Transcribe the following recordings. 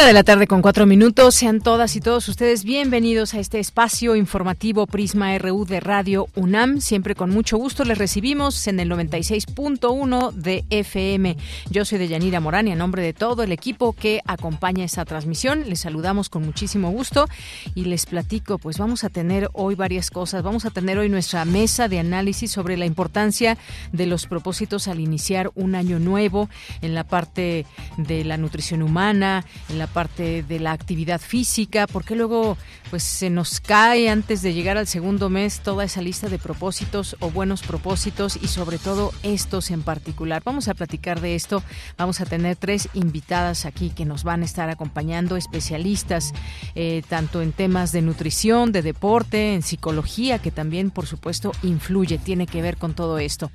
Una de la tarde con cuatro minutos. Sean todas y todos ustedes bienvenidos a este espacio informativo Prisma RU de Radio UNAM. Siempre con mucho gusto les recibimos en el 96.1 de FM. Yo soy Deyanira Morán y a nombre de todo el equipo que acompaña esta transmisión, les saludamos con muchísimo gusto y les platico, pues vamos a tener hoy varias cosas. Vamos a tener hoy nuestra mesa de análisis sobre la importancia de los propósitos al iniciar un año nuevo en la parte de la nutrición humana, en la parte de la actividad física, porque luego pues se nos cae antes de llegar al segundo mes toda esa lista de propósitos o buenos propósitos y sobre todo estos en particular. Vamos a platicar de esto, vamos a tener tres invitadas aquí que nos van a estar acompañando, especialistas eh, tanto en temas de nutrición, de deporte, en psicología, que también por supuesto influye, tiene que ver con todo esto.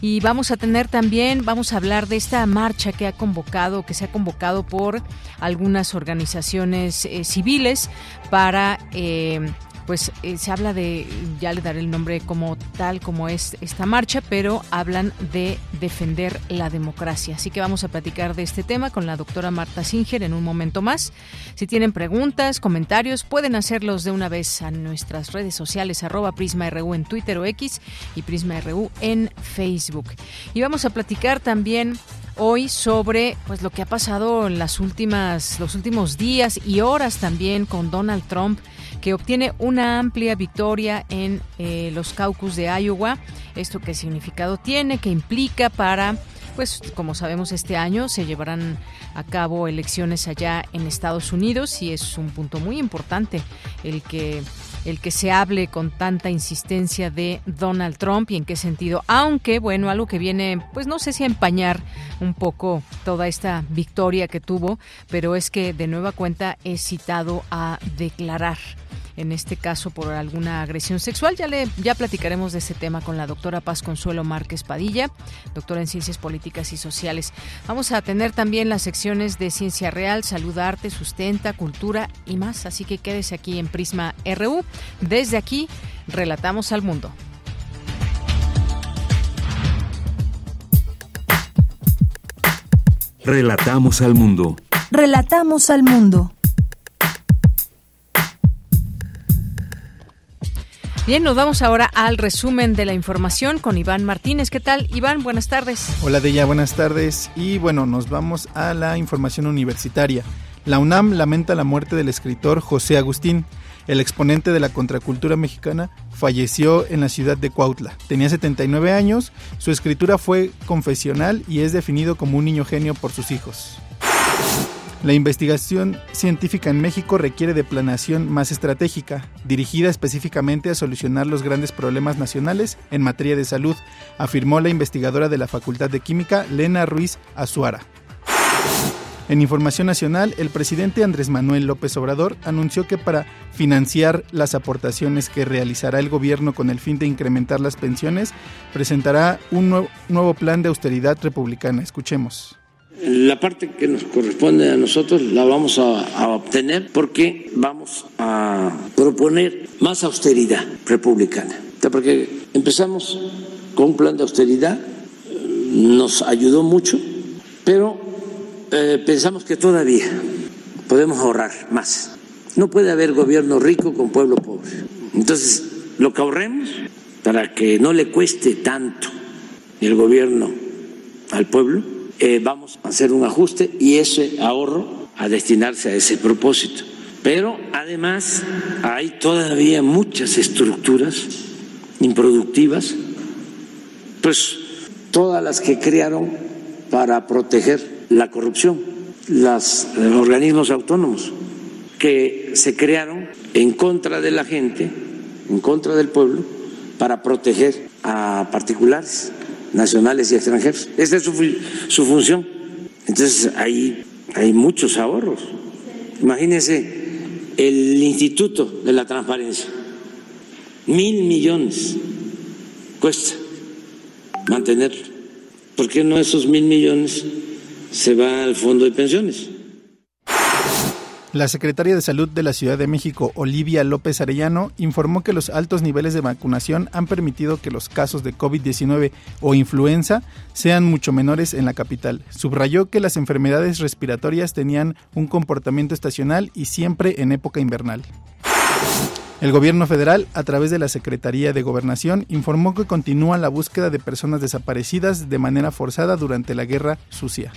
Y vamos a tener también, vamos a hablar de esta marcha que ha convocado, que se ha convocado por algún algunas organizaciones eh, civiles para eh, pues eh, se habla de, ya le daré el nombre como tal, como es esta marcha, pero hablan de defender la democracia. Así que vamos a platicar de este tema con la doctora Marta Singer en un momento más. Si tienen preguntas, comentarios, pueden hacerlos de una vez a nuestras redes sociales, arroba PrismaRU en Twitter o X y PrismaRU en Facebook. Y vamos a platicar también hoy sobre pues lo que ha pasado en las últimas los últimos días y horas también con Donald Trump que obtiene una amplia victoria en eh, los caucus de Iowa. Esto qué significado tiene, qué implica para pues como sabemos este año se llevarán a cabo elecciones allá en Estados Unidos y es un punto muy importante el que el que se hable con tanta insistencia de Donald Trump y en qué sentido. Aunque, bueno, algo que viene, pues no sé si a empañar un poco toda esta victoria que tuvo, pero es que de nueva cuenta es citado a declarar en este caso por alguna agresión sexual. Ya le ya platicaremos de ese tema con la doctora Paz Consuelo Márquez Padilla, doctora en Ciencias Políticas y Sociales. Vamos a tener también las secciones de Ciencia Real, Salud, Arte, Sustenta, Cultura y más, así que quédese aquí en Prisma RU. Desde aquí relatamos al mundo. Relatamos al mundo. Relatamos al mundo. Bien, nos vamos ahora al resumen de la información con Iván Martínez. ¿Qué tal, Iván? Buenas tardes. Hola, Deya, buenas tardes. Y bueno, nos vamos a la información universitaria. La UNAM lamenta la muerte del escritor José Agustín. El exponente de la contracultura mexicana falleció en la ciudad de Cuautla. Tenía 79 años, su escritura fue confesional y es definido como un niño genio por sus hijos. La investigación científica en México requiere de planeación más estratégica, dirigida específicamente a solucionar los grandes problemas nacionales en materia de salud, afirmó la investigadora de la Facultad de Química, Lena Ruiz Azuara. En Información Nacional, el presidente Andrés Manuel López Obrador anunció que para financiar las aportaciones que realizará el gobierno con el fin de incrementar las pensiones, presentará un nuevo, plan de austeridad republicana. Escuchemos. La parte que nos corresponde a nosotros la vamos a, obtener porque vamos a proponer más austeridad republicana. Porque empezamos con un plan de austeridad, nos ayudó mucho, pero eh, pensamos que todavía podemos ahorrar más. No puede haber gobierno rico con pueblo pobre. Entonces, lo que ahorremos para que no le cueste tanto el gobierno al pueblo, eh, vamos a hacer un ajuste y ese ahorro a destinarse a ese propósito. Pero además hay todavía muchas estructuras improductivas, pues todas las que crearon para proteger la corrupción, los eh, organismos autónomos que se crearon en contra de la gente, en contra del pueblo, para proteger a particulares, nacionales y extranjeros. Esa es su, su función. Entonces hay muchos ahorros. Imagínense el Instituto de la Transparencia, mil millones cuesta mantenerlo. ¿Por qué no esos mil millones se van al fondo de pensiones? La secretaria de Salud de la Ciudad de México, Olivia López Arellano, informó que los altos niveles de vacunación han permitido que los casos de COVID-19 o influenza sean mucho menores en la capital. Subrayó que las enfermedades respiratorias tenían un comportamiento estacional y siempre en época invernal. El gobierno federal, a través de la Secretaría de Gobernación, informó que continúa la búsqueda de personas desaparecidas de manera forzada durante la guerra sucia.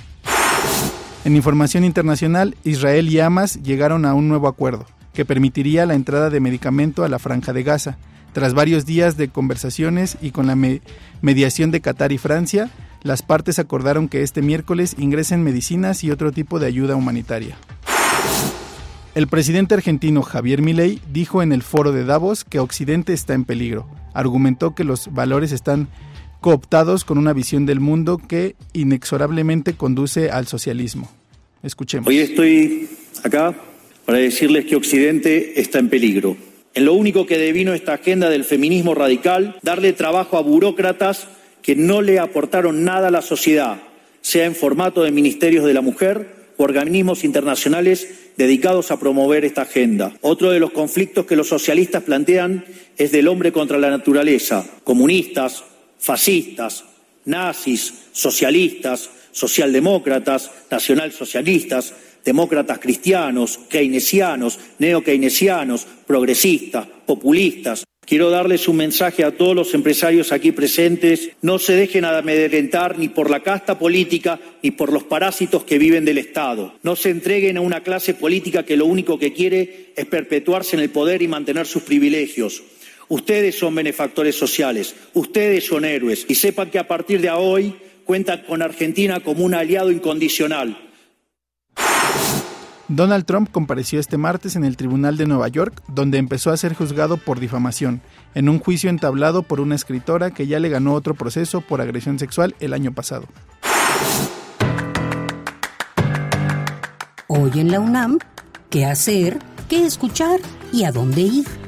En información internacional, Israel y Hamas llegaron a un nuevo acuerdo que permitiría la entrada de medicamento a la franja de Gaza. Tras varios días de conversaciones y con la mediación de Qatar y Francia, las partes acordaron que este miércoles ingresen medicinas y otro tipo de ayuda humanitaria. El presidente argentino Javier Milei dijo en el foro de Davos que Occidente está en peligro. Argumentó que los valores están cooptados con una visión del mundo que inexorablemente conduce al socialismo. Escuchemos. Hoy estoy acá para decirles que Occidente está en peligro. En lo único que devino esta agenda del feminismo radical, darle trabajo a burócratas que no le aportaron nada a la sociedad, sea en formato de ministerios de la mujer o organismos internacionales dedicados a promover esta agenda. Otro de los conflictos que los socialistas plantean es del hombre contra la naturaleza. Comunistas, fascistas, nazis, socialistas, socialdemócratas, nacionalsocialistas, demócratas cristianos, keynesianos, neokeynesianos, progresistas, populistas. Quiero darles un mensaje a todos los empresarios aquí presentes. No se dejen amedrentar ni por la casta política ni por los parásitos que viven del Estado. No se entreguen a una clase política que lo único que quiere es perpetuarse en el poder y mantener sus privilegios. Ustedes son benefactores sociales, ustedes son héroes y sepan que a partir de hoy cuentan con Argentina como un aliado incondicional. Donald Trump compareció este martes en el Tribunal de Nueva York, donde empezó a ser juzgado por difamación, en un juicio entablado por una escritora que ya le ganó otro proceso por agresión sexual el año pasado. Hoy en la UNAM, ¿qué hacer? ¿Qué escuchar? ¿Y a dónde ir?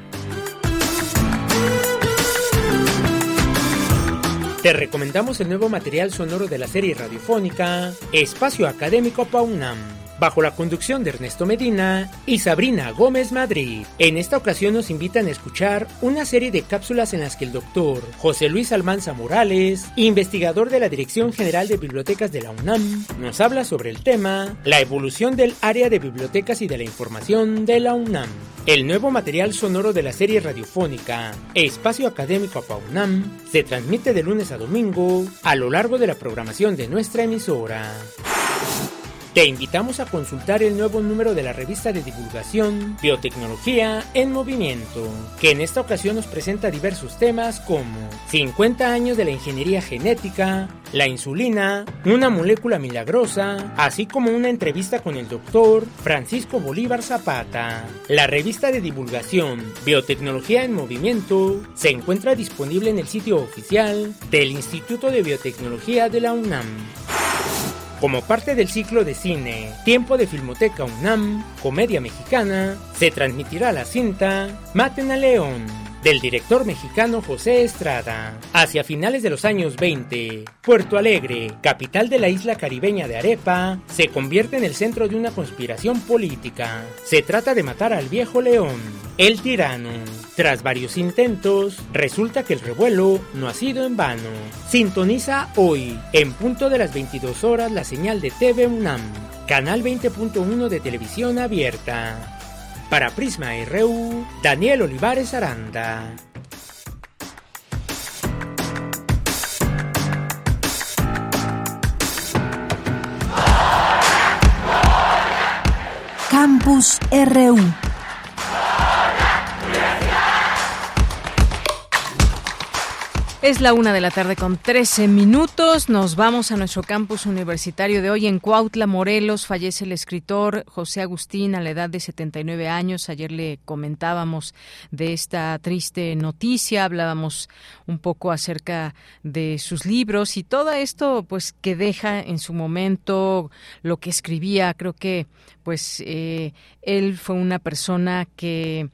Te recomendamos el nuevo material sonoro de la serie radiofónica Espacio Académico Paunam bajo la conducción de Ernesto Medina y Sabrina Gómez Madrid. En esta ocasión nos invitan a escuchar una serie de cápsulas en las que el doctor José Luis Almanza Morales, investigador de la Dirección General de Bibliotecas de la UNAM, nos habla sobre el tema La evolución del área de bibliotecas y de la información de la UNAM. El nuevo material sonoro de la serie radiofónica Espacio Académico UNAM se transmite de lunes a domingo a lo largo de la programación de nuestra emisora. Te invitamos a consultar el nuevo número de la revista de divulgación Biotecnología en Movimiento, que en esta ocasión nos presenta diversos temas como 50 años de la ingeniería genética, la insulina, una molécula milagrosa, así como una entrevista con el doctor Francisco Bolívar Zapata. La revista de divulgación Biotecnología en Movimiento se encuentra disponible en el sitio oficial del Instituto de Biotecnología de la UNAM. Como parte del ciclo de cine Tiempo de Filmoteca UNAM, Comedia Mexicana, se transmitirá la cinta Maten a León del director mexicano José Estrada. Hacia finales de los años 20, Puerto Alegre, capital de la isla caribeña de Arepa, se convierte en el centro de una conspiración política. Se trata de matar al viejo león, el tirano. Tras varios intentos, resulta que el revuelo no ha sido en vano. Sintoniza hoy, en punto de las 22 horas, la señal de TV UNAM, canal 20.1 de televisión abierta. Para Prisma RU, Daniel Olivares Aranda. Campus RU. Es la una de la tarde con 13 minutos. Nos vamos a nuestro campus universitario de hoy en Cuautla, Morelos. Fallece el escritor José Agustín a la edad de 79 años. Ayer le comentábamos de esta triste noticia. Hablábamos un poco acerca de sus libros y todo esto, pues, que deja en su momento lo que escribía. Creo que, pues, eh, él fue una persona que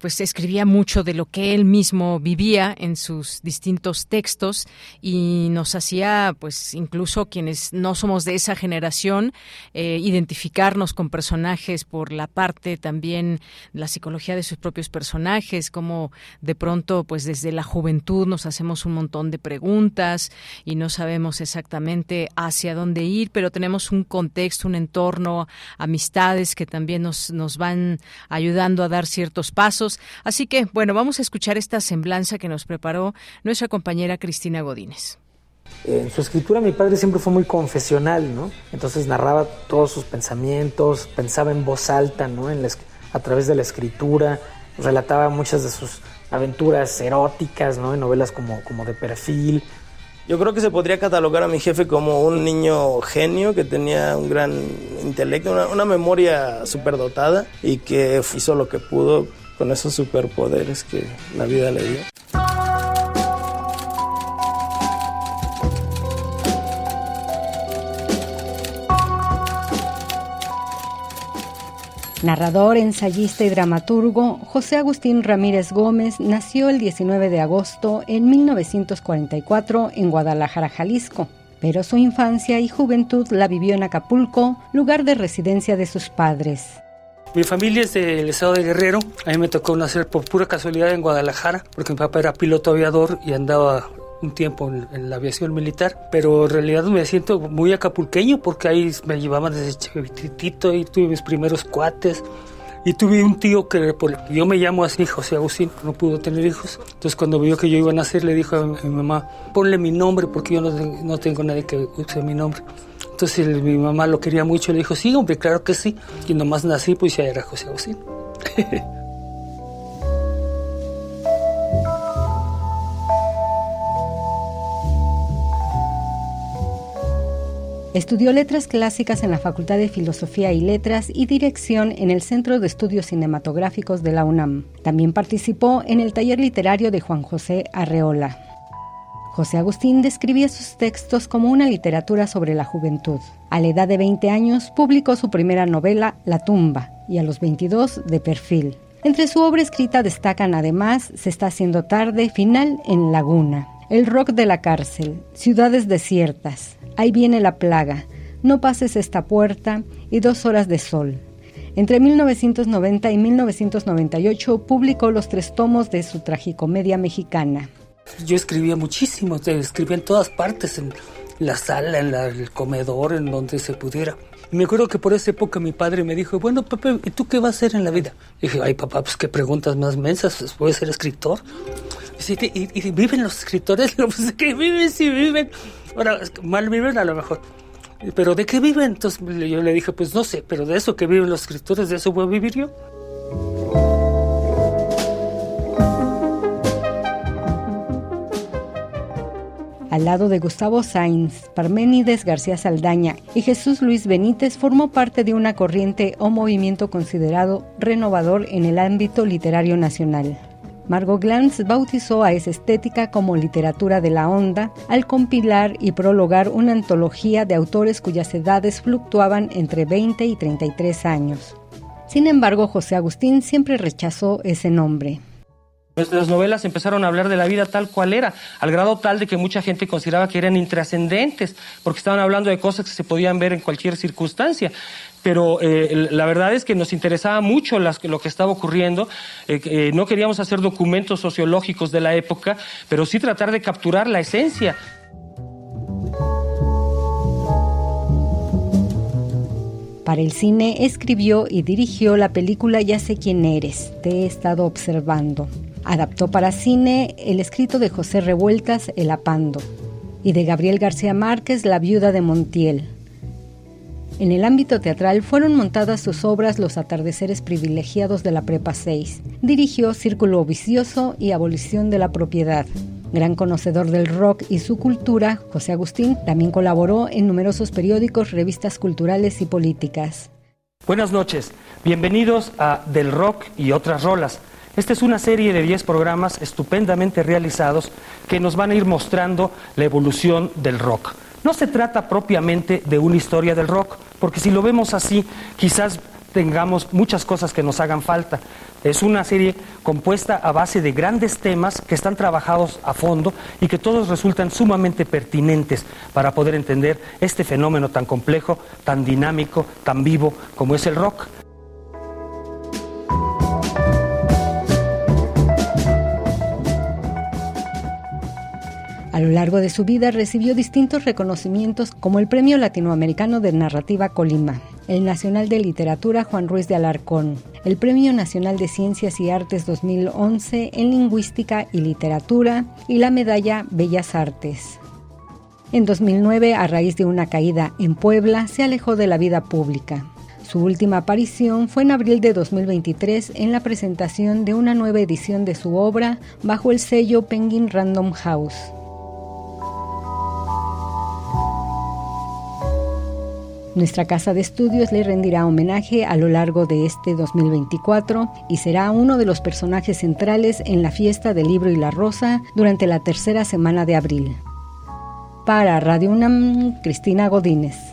pues escribía mucho de lo que él mismo vivía en sus distintos textos y nos hacía, pues incluso quienes no somos de esa generación, eh, identificarnos con personajes por la parte también la psicología de sus propios personajes, como de pronto, pues desde la juventud nos hacemos un montón de preguntas y no sabemos exactamente hacia dónde ir, pero tenemos un contexto, un entorno, amistades que también nos, nos van ayudando a dar ciertos pasos Así que, bueno, vamos a escuchar esta semblanza que nos preparó nuestra compañera Cristina Godínez. En su escritura mi padre siempre fue muy confesional, ¿no? Entonces narraba todos sus pensamientos, pensaba en voz alta, ¿no? En a través de la escritura, relataba muchas de sus aventuras eróticas, ¿no? En novelas como, como de perfil. Yo creo que se podría catalogar a mi jefe como un niño genio que tenía un gran intelecto, una, una memoria superdotada y que hizo lo que pudo con esos superpoderes que la vida le dio. Narrador, ensayista y dramaturgo, José Agustín Ramírez Gómez nació el 19 de agosto en 1944 en Guadalajara, Jalisco, pero su infancia y juventud la vivió en Acapulco, lugar de residencia de sus padres. Mi familia es del estado de Guerrero. A mí me tocó nacer por pura casualidad en Guadalajara, porque mi papá era piloto aviador y andaba un tiempo en, la aviación militar, pero en realidad me siento muy acapulqueño porque ahí me llevaban desde chiquitito y tuve mis primeros cuates. Y tuve un tío que yo me llamo así, José Agustín, no pudo tener hijos. Entonces cuando vio que yo iba a nacer le dijo a mi, mamá, ponle mi nombre porque yo no, no tengo nadie que use mi nombre. Entonces mi mamá lo quería mucho, le dijo, sí, hombre, claro que sí. Y nomás nací, pues ya era José Agustín. Estudió letras clásicas en la Facultad de Filosofía y Letras y Dirección en el Centro de Estudios Cinematográficos de la UNAM. También participó en el taller literario de Juan José Arreola. José Agustín describía sus textos como una literatura sobre la juventud. A la edad de 20 años publicó su primera novela, La tumba, y a los 22, De perfil. Entre su obra escrita destacan además Se está haciendo tarde, Final en Laguna, El rock de la cárcel, Ciudades desiertas, Ahí viene la plaga, No pases esta puerta y Dos horas de sol. Entre 1990 y 1998 publicó los tres tomos de su tragicomedia mexicana. Yo escribía muchísimo, escribía en todas partes, en la sala, en el comedor, en donde se pudiera. Y me acuerdo que por esa época mi padre me dijo, bueno, Pepe, ¿y tú qué vas a hacer en la vida? Y dije, ay, papá, pues qué preguntas más mensas, pues, voy a ser escritor. Y, y, viven los escritores, pues que viven, sí viven. Ahora, mal viven a lo mejor. Pero ¿de qué viven? Entonces yo le dije, pues no sé, pero de eso que viven los escritores, de eso voy a vivir yo. Al lado de Gustavo Sainz, Parménides García Saldaña y Jesús Luis Benítez, formó parte de una corriente o movimiento considerado renovador en el ámbito literario nacional. Margot Glantz bautizó a esa estética como literatura de la onda al compilar y prologar una antología de autores cuyas edades fluctuaban entre 20 y 33 años. Sin embargo, José Agustín siempre rechazó ese nombre. Nuestras novelas empezaron a hablar de la vida tal cual era, al grado tal de que mucha gente consideraba que eran intrascendentes, porque estaban hablando de cosas que se podían ver en cualquier circunstancia. Pero eh, la verdad es que nos interesaba mucho lo que estaba ocurriendo. Eh, eh, no queríamos hacer documentos sociológicos de la época, pero sí tratar de capturar la esencia. Para el cine escribió y dirigió la película Ya sé quién eres, te he estado observando, Adaptó para cine el escrito de José Revueltas, El Apando, y de Gabriel García Márquez, La Viuda de Montiel. En el ámbito teatral fueron montadas sus obras Los atardeceres privilegiados de la Prepa 6. Dirigió Círculo Vicioso y Abolición de la Propiedad. Gran conocedor del rock y su cultura, José Agustín también colaboró en numerosos periódicos, revistas culturales y políticas. Buenas noches, bienvenidos a Del Rock y otras rolas. Esta es una serie de 10 programas estupendamente realizados que nos van a ir mostrando la evolución del rock. No se trata propiamente de una historia del rock, porque si lo vemos así, quizás tengamos muchas cosas que nos hagan falta. Es una serie compuesta a base de grandes temas que están trabajados a fondo y que todos resultan sumamente pertinentes para poder entender este fenómeno tan complejo, tan dinámico, tan vivo como es el rock. A lo largo de su vida recibió distintos reconocimientos como el Premio Latinoamericano de Narrativa Colima, el Nacional de Literatura Juan Ruiz de Alarcón, el Premio Nacional de Ciencias y Artes 2011 en Lingüística y Literatura y la Medalla Bellas Artes. En 2009, a raíz de una caída en Puebla, se alejó de la vida pública. Su última aparición fue en abril de 2023 en la presentación de una nueva edición de su obra bajo el sello Penguin Random House. Nuestra casa de estudios le rendirá homenaje a lo largo de este 2024 y será uno de los personajes centrales en la fiesta del libro y la rosa durante la tercera semana de abril. Para Radio UNAM, Cristina Godínez.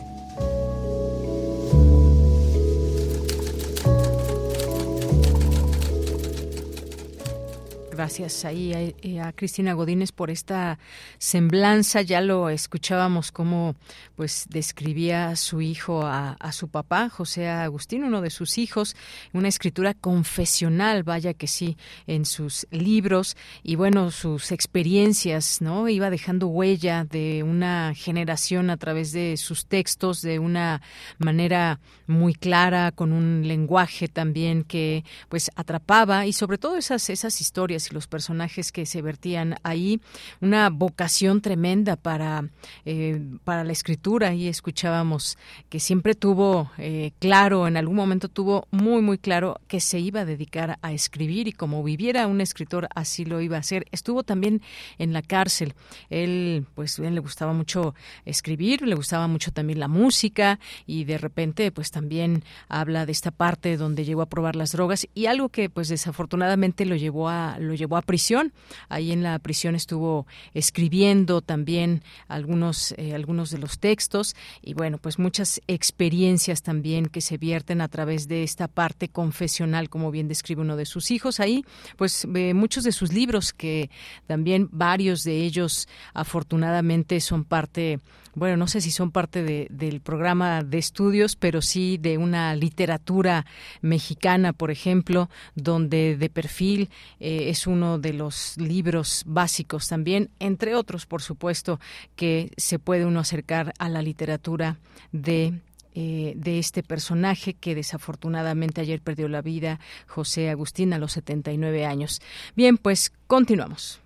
Gracias ahí a, eh, a, Cristina Godínez por esta semblanza. Ya lo escuchábamos cómo pues describía a su hijo a, a, su papá, José Agustín, uno de sus hijos, una escritura confesional, vaya que sí, en sus libros y bueno, sus experiencias, ¿no? Iba dejando huella de una generación a través de sus textos de una manera muy clara, con un lenguaje también que pues atrapaba y sobre todo esas esas historias los personajes que se vertían ahí, una vocación tremenda para, eh, para la escritura y escuchábamos que siempre tuvo eh, claro, en algún momento tuvo muy, muy claro que se iba a dedicar a escribir y como viviera un escritor así lo iba a hacer. Estuvo también en la cárcel. Él, pues, bien, le gustaba mucho escribir, le gustaba mucho también la música y de repente, pues, también habla de esta parte donde llegó a probar las drogas y algo que, pues, desafortunadamente lo llevó a llevó a prisión. Ahí en la prisión estuvo escribiendo también algunos, eh, algunos de los textos y bueno, pues muchas experiencias también que se vierten a través de esta parte confesional, como bien describe uno de sus hijos. Ahí, pues muchos de sus libros, que también varios de ellos afortunadamente son parte bueno, no sé si son parte de, del programa de estudios, pero sí de una literatura mexicana, por ejemplo, donde de perfil eh, es uno de los libros básicos también, entre otros, por supuesto, que se puede uno acercar a la literatura de eh, de este personaje que desafortunadamente ayer perdió la vida, José Agustín, a los 79 años. Bien, pues continuamos.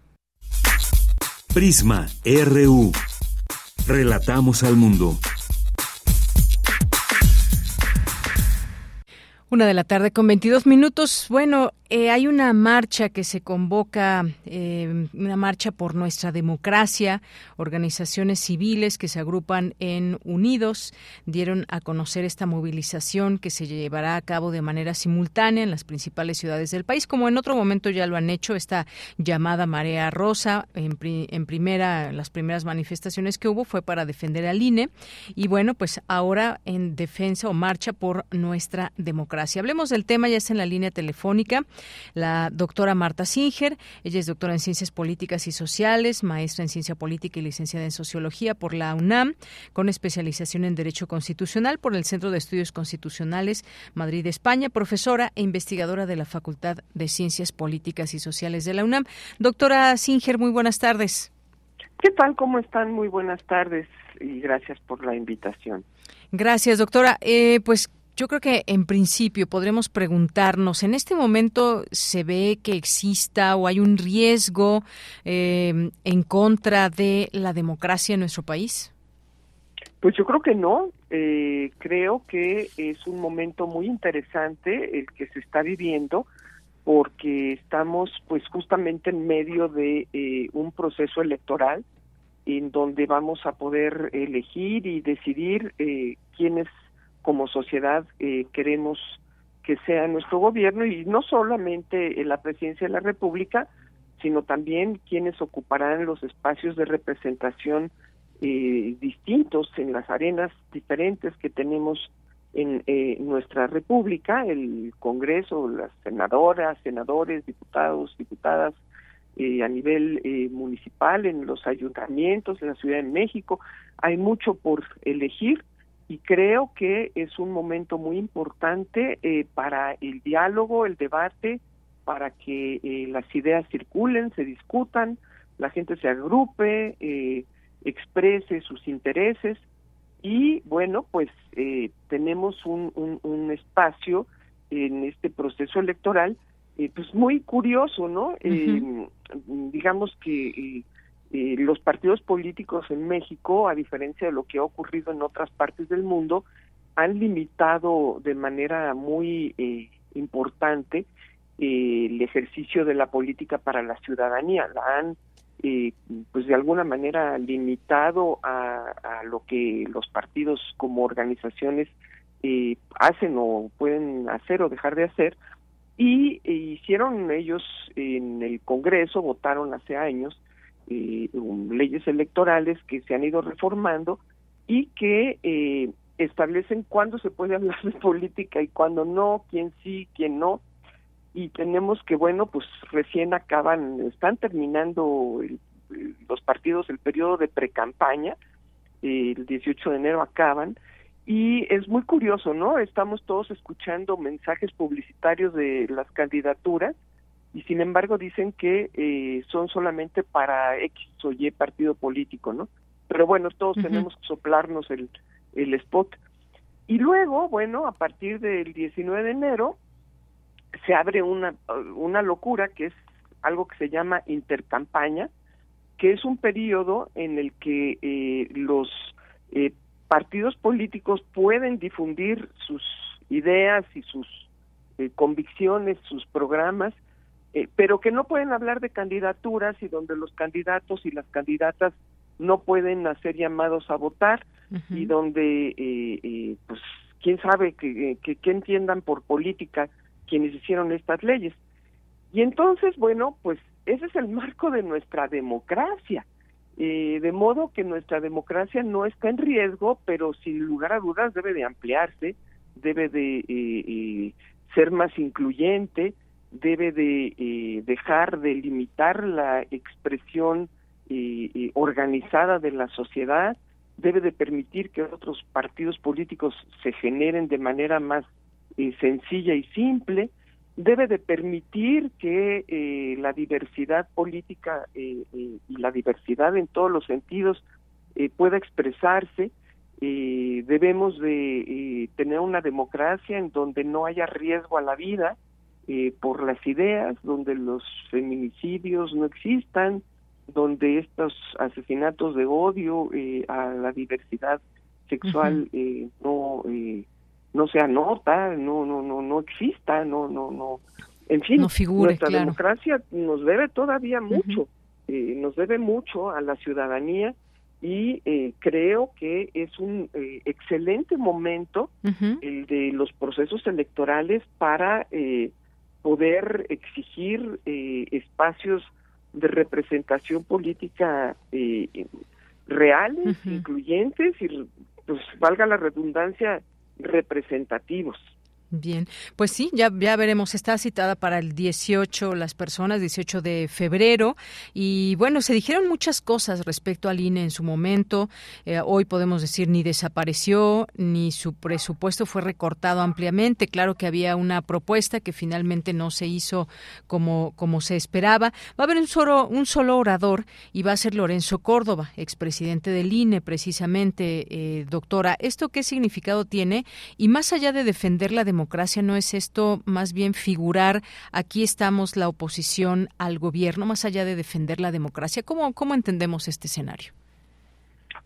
Prisma RU. Relatamos al mundo. Una de la tarde con 22 minutos. Bueno, eh, hay una marcha que se convoca, eh, una marcha por nuestra democracia. Organizaciones civiles que se agrupan en Unidos dieron a conocer esta movilización que se llevará a cabo de manera simultánea en las principales ciudades del país, como en otro momento ya lo han hecho, esta llamada Marea Rosa. En, en primera, las primeras manifestaciones que hubo fue para defender al INE. Y bueno, pues ahora en defensa o marcha por nuestra democracia. Hablemos del tema, ya está en la línea telefónica la doctora Marta Singer. Ella es doctora en Ciencias Políticas y Sociales, maestra en Ciencia Política y licenciada en Sociología por la UNAM, con especialización en Derecho Constitucional por el Centro de Estudios Constitucionales Madrid, España, profesora e investigadora de la Facultad de Ciencias Políticas y Sociales de la UNAM. Doctora Singer, muy buenas tardes. ¿Qué tal? ¿Cómo están? Muy buenas tardes y gracias por la invitación. Gracias, doctora. Eh, pues yo creo que en principio podremos preguntarnos, ¿en este momento se ve que exista o hay un riesgo eh, en contra de la democracia en nuestro país? Pues yo creo que no. Eh, creo que es un momento muy interesante el que se está viviendo porque estamos pues justamente en medio de eh, un proceso electoral en donde vamos a poder elegir y decidir eh, quiénes como sociedad eh, queremos que sea nuestro gobierno y no solamente en la presidencia de la República, sino también quienes ocuparán los espacios de representación eh, distintos en las arenas diferentes que tenemos en eh, nuestra república, el Congreso, las senadoras, senadores, diputados, diputadas, eh, a nivel eh, municipal, en los ayuntamientos, en la Ciudad de México. Hay mucho por elegir y creo que es un momento muy importante eh, para el diálogo, el debate, para que eh, las ideas circulen, se discutan, la gente se agrupe, eh, exprese sus intereses y bueno, pues eh, tenemos un, un, un, espacio en este proceso electoral, eh, pues muy curioso, ¿no? Uh -huh. digamos que eh, los partidos políticos en México, a diferencia de lo que ha ocurrido en otras partes del mundo, han limitado de manera muy eh, importante el ejercicio de la política para la ciudadanía, la han eh, pues de alguna manera limitado a, a, lo que los partidos como organizaciones eh, hacen o pueden hacer o dejar de hacer. Y e hicieron ellos en el Congreso votaron hace años eh, leyes electorales que se han ido reformando y que eh, establecen cuándo se puede hablar de política y cuándo no, quién sí, quién no y tenemos que, bueno, pues recién acaban, están terminando los partidos el periodo de precampaña, el 18 de enero acaban, y es muy curioso, ¿no? Estamos todos escuchando mensajes publicitarios de las candidaturas y sin embargo dicen que eh, son solamente para X o Y partido político, ¿no? Pero bueno, todos uh -huh. tenemos que soplarnos el, el spot. Y luego, bueno, a partir del 19 de enero, se abre una, una locura que es algo que se llama intercampaña, que es un periodo en el que eh, los eh, partidos políticos pueden difundir sus ideas y sus eh, convicciones, sus programas, eh, pero que no pueden hablar de candidaturas y donde los candidatos y las candidatas no pueden hacer llamados a votar uh -huh. y donde, eh, pues, quién sabe que, que, que entiendan por política quienes hicieron estas leyes. Y entonces, bueno, pues ese es el marco de nuestra democracia. Eh, de modo que nuestra democracia no está en riesgo, pero sin lugar a dudas debe de ampliarse, debe de eh, eh, ser más incluyente, debe de eh, dejar de limitar la expresión eh, organizada de la sociedad, debe de permitir que otros partidos políticos se generen de manera más eh, sencilla y simple, debe de permitir que eh, la diversidad política eh, eh, y la diversidad en todos los sentidos eh, pueda expresarse. Eh, debemos de eh, tener una democracia en donde no haya riesgo a la vida eh, por las ideas, donde los feminicidios no existan, donde estos asesinatos de odio eh, a la diversidad sexual uh -huh. eh, no eh, no se anota, no no no no exista, no no no en fin, no figure, nuestra claro. democracia nos debe todavía mucho, uh -huh. eh, nos debe mucho a la ciudadanía y eh, creo que es un eh, excelente momento uh -huh. el de los procesos electorales para eh, poder exigir eh, espacios de representación política eh, reales, uh -huh. incluyentes y, pues, valga la redundancia, representativos. Bien, pues sí, ya, ya veremos. Está citada para el 18 las personas, 18 de febrero. Y bueno, se dijeron muchas cosas respecto al INE en su momento. Eh, hoy podemos decir ni desapareció, ni su presupuesto fue recortado ampliamente. Claro que había una propuesta que finalmente no se hizo como, como se esperaba. Va a haber un solo, un solo orador y va a ser Lorenzo Córdoba, expresidente del INE, precisamente, eh, doctora. ¿Esto qué significado tiene? Y más allá de defender la democracia, democracia no es esto más bien figurar aquí estamos la oposición al gobierno más allá de defender la democracia cómo cómo entendemos este escenario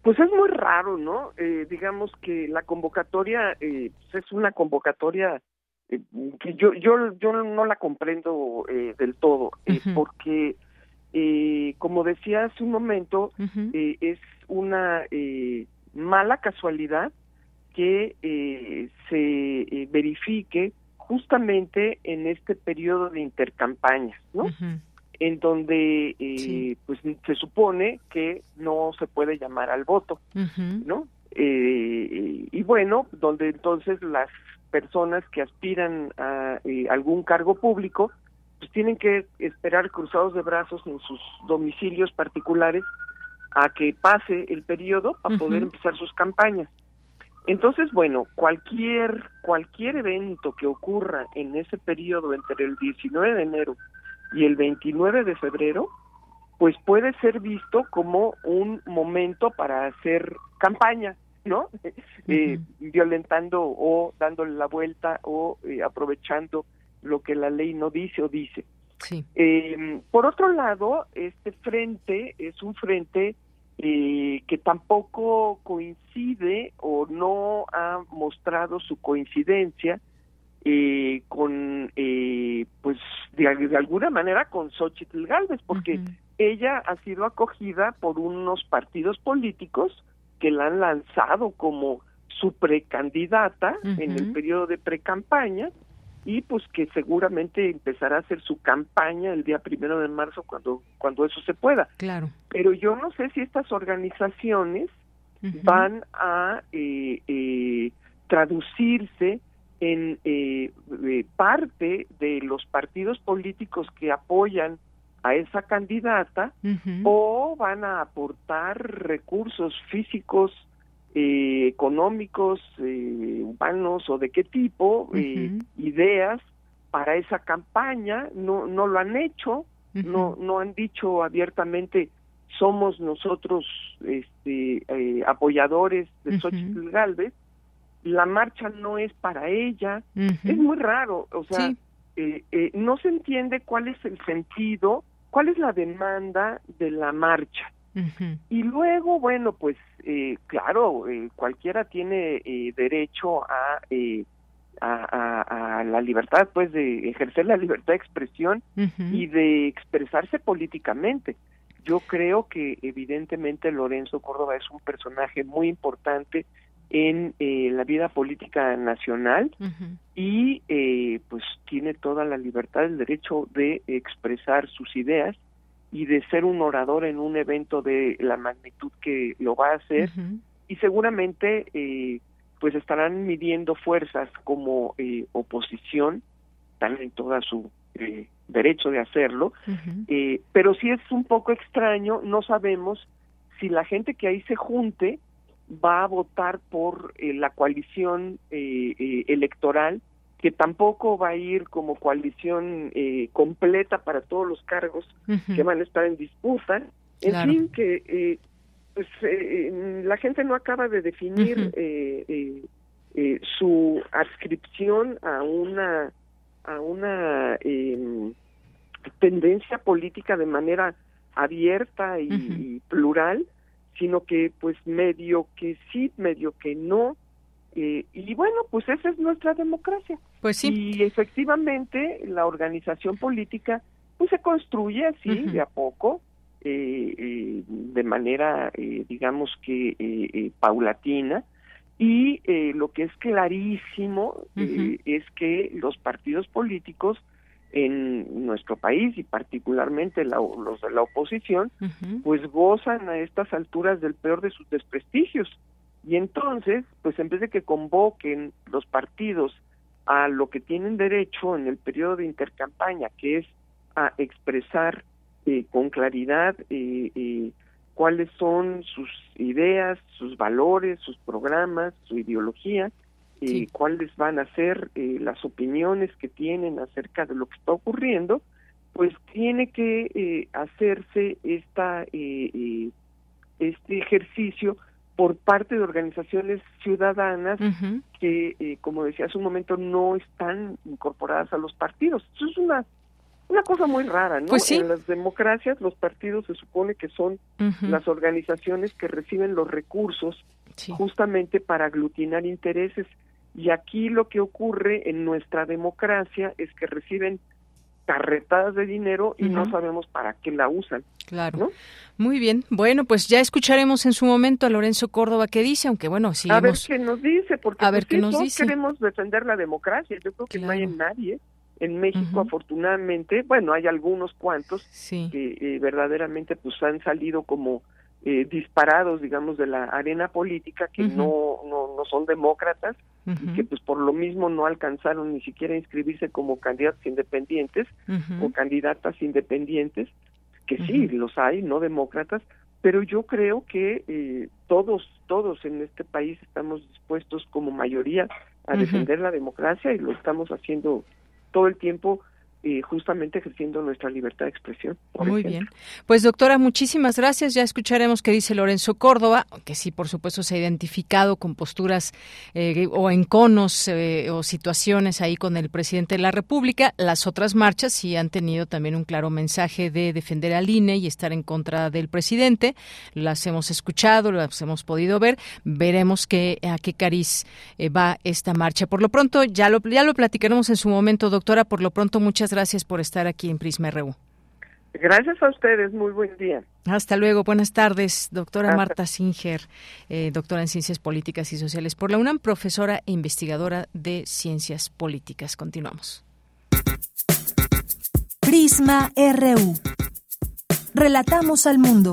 pues es muy raro no eh, digamos que la convocatoria eh, pues es una convocatoria que yo yo yo no la comprendo del todo porque como decía hace un momento es una mala casualidad que se verifique justamente en este periodo de intercampañas, ¿no? En donde eh, pues se supone que no se puede llamar al voto, ¿no? Eh, y bueno, donde entonces las personas que aspiran a eh, algún cargo público, pues tienen que esperar cruzados de brazos en sus domicilios particulares a que pase el periodo para poder empezar sus campañas. Entonces, bueno, cualquier cualquier evento que ocurra en ese periodo entre el 19 de enero y el 29 de febrero, pues puede ser visto como un momento para hacer campaña, ¿no? eh, violentando o dándole la vuelta o eh, aprovechando lo que la ley no dice o dice. Sí. Eh, por otro lado, este frente es un frente eh, que tampoco coincide o no ha mostrado su coincidencia eh, con, eh, pues, de, alguna manera con Xochitl Galvez, porque ella ha sido acogida por unos partidos políticos que la han lanzado como su precandidata en el periodo de precampaña y pues que seguramente empezará a hacer su campaña el día primero de marzo cuando cuando eso se pueda. Claro. Pero yo no sé si estas organizaciones van a eh, eh, traducirse en eh, parte de los partidos políticos que apoyan a esa candidata o van a aportar recursos físicos eh, económicos, eh, humanos o de qué tipo, eh, ideas para esa campaña, no, no lo han hecho, no, no han dicho abiertamente somos nosotros este, apoyadores de Xochitl Galvez, la marcha no es para ella, es muy raro, o sea, no se entiende cuál es el sentido, cuál es la demanda de la marcha. Y luego, bueno, pues eh, claro, eh, cualquiera tiene eh, derecho a, a, a, la libertad, pues de ejercer la libertad de expresión y de expresarse políticamente. Yo creo que evidentemente Lorenzo Córdoba es un personaje muy importante en la vida política nacional y pues tiene toda la libertad, el derecho de expresar sus ideas y de ser un orador en un evento de la magnitud que lo va a hacer. Y seguramente eh, pues estarán midiendo fuerzas como eh, oposición están en toda su eh, derecho de hacerlo. Eh, pero si es un poco extraño no sabemos si la gente que ahí se junte va a votar por la coalición electoral que tampoco va a ir como coalición eh, completa para todos los cargos que van a estar en disputa. En fin, que eh, pues eh, la gente no acaba de definir su adscripción a una a una em, tendencia política de manera abierta y plural, sino que pues medio que sí, medio que no, eh, y bueno, pues esa es nuestra democracia. Pues sí. Y efectivamente la organización política pues se construye así de a poco, eh, eh, de manera, digamos que paulatina. Y lo que es clarísimo es que los partidos políticos en nuestro país y particularmente los de la oposición, pues gozan a estas alturas del peor de sus desprestigios y entonces, pues en vez de que convoquen los partidos a lo que tienen derecho en el periodo de intercampaña, que es a expresar eh, con claridad eh, eh, cuáles son sus ideas, sus valores, sus programas, su ideología, y cuáles van a ser las opiniones que tienen acerca de lo que está ocurriendo, pues tiene que hacerse esta este ejercicio por parte de organizaciones ciudadanas que, eh, como decía hace un momento, no están incorporadas a los partidos. Eso es una una cosa muy rara, ¿no? Pues en las democracias los partidos se supone que son las organizaciones que reciben los recursos justamente para aglutinar intereses. Y aquí lo que ocurre en nuestra democracia es que reciben carretadas de dinero y no sabemos para qué la usan. Claro. Muy bien. Bueno, pues ya escucharemos en su momento a Lorenzo Córdoba qué dice, aunque bueno, sí. A ver qué nos dice, porque a ver pues, nos todos dice. queremos defender la democracia. Yo creo que no hay nadie en México, afortunadamente. Bueno, hay algunos cuantos que eh, verdaderamente pues han salido como eh, disparados, digamos, de la arena política, que no, no, no son demócratas y que pues por lo mismo no alcanzaron ni siquiera a inscribirse como candidatos independientes o candidatas independientes, que sí, los hay, no demócratas, pero yo creo que eh, todos, todos en este país estamos dispuestos como mayoría a defender la democracia y lo estamos haciendo todo el tiempo eh, justamente ejerciendo nuestra libertad de expresión. Muy ejemplo. bien. Pues doctora, muchísimas gracias. Ya escucharemos qué dice Lorenzo Córdoba, que sí, por supuesto, se ha identificado con posturas eh, o enconos eh, o situaciones ahí con el presidente de la República. Las otras marchas sí han tenido también un claro mensaje de defender al INE y estar en contra del presidente. Las hemos escuchado, las hemos podido ver. Veremos qué, a qué cariz eh, va esta marcha. Por lo pronto, ya lo, ya lo platicaremos en su momento, doctora. Por lo pronto, muchas gracias por estar aquí en Prisma RU. Gracias a ustedes, muy buen día. Hasta luego, buenas tardes, doctora Hasta- Marta Singer, eh, doctora en Ciencias Políticas y Sociales por la UNAM, profesora e investigadora de Ciencias Políticas. Continuamos. Prisma RU. Relatamos al mundo.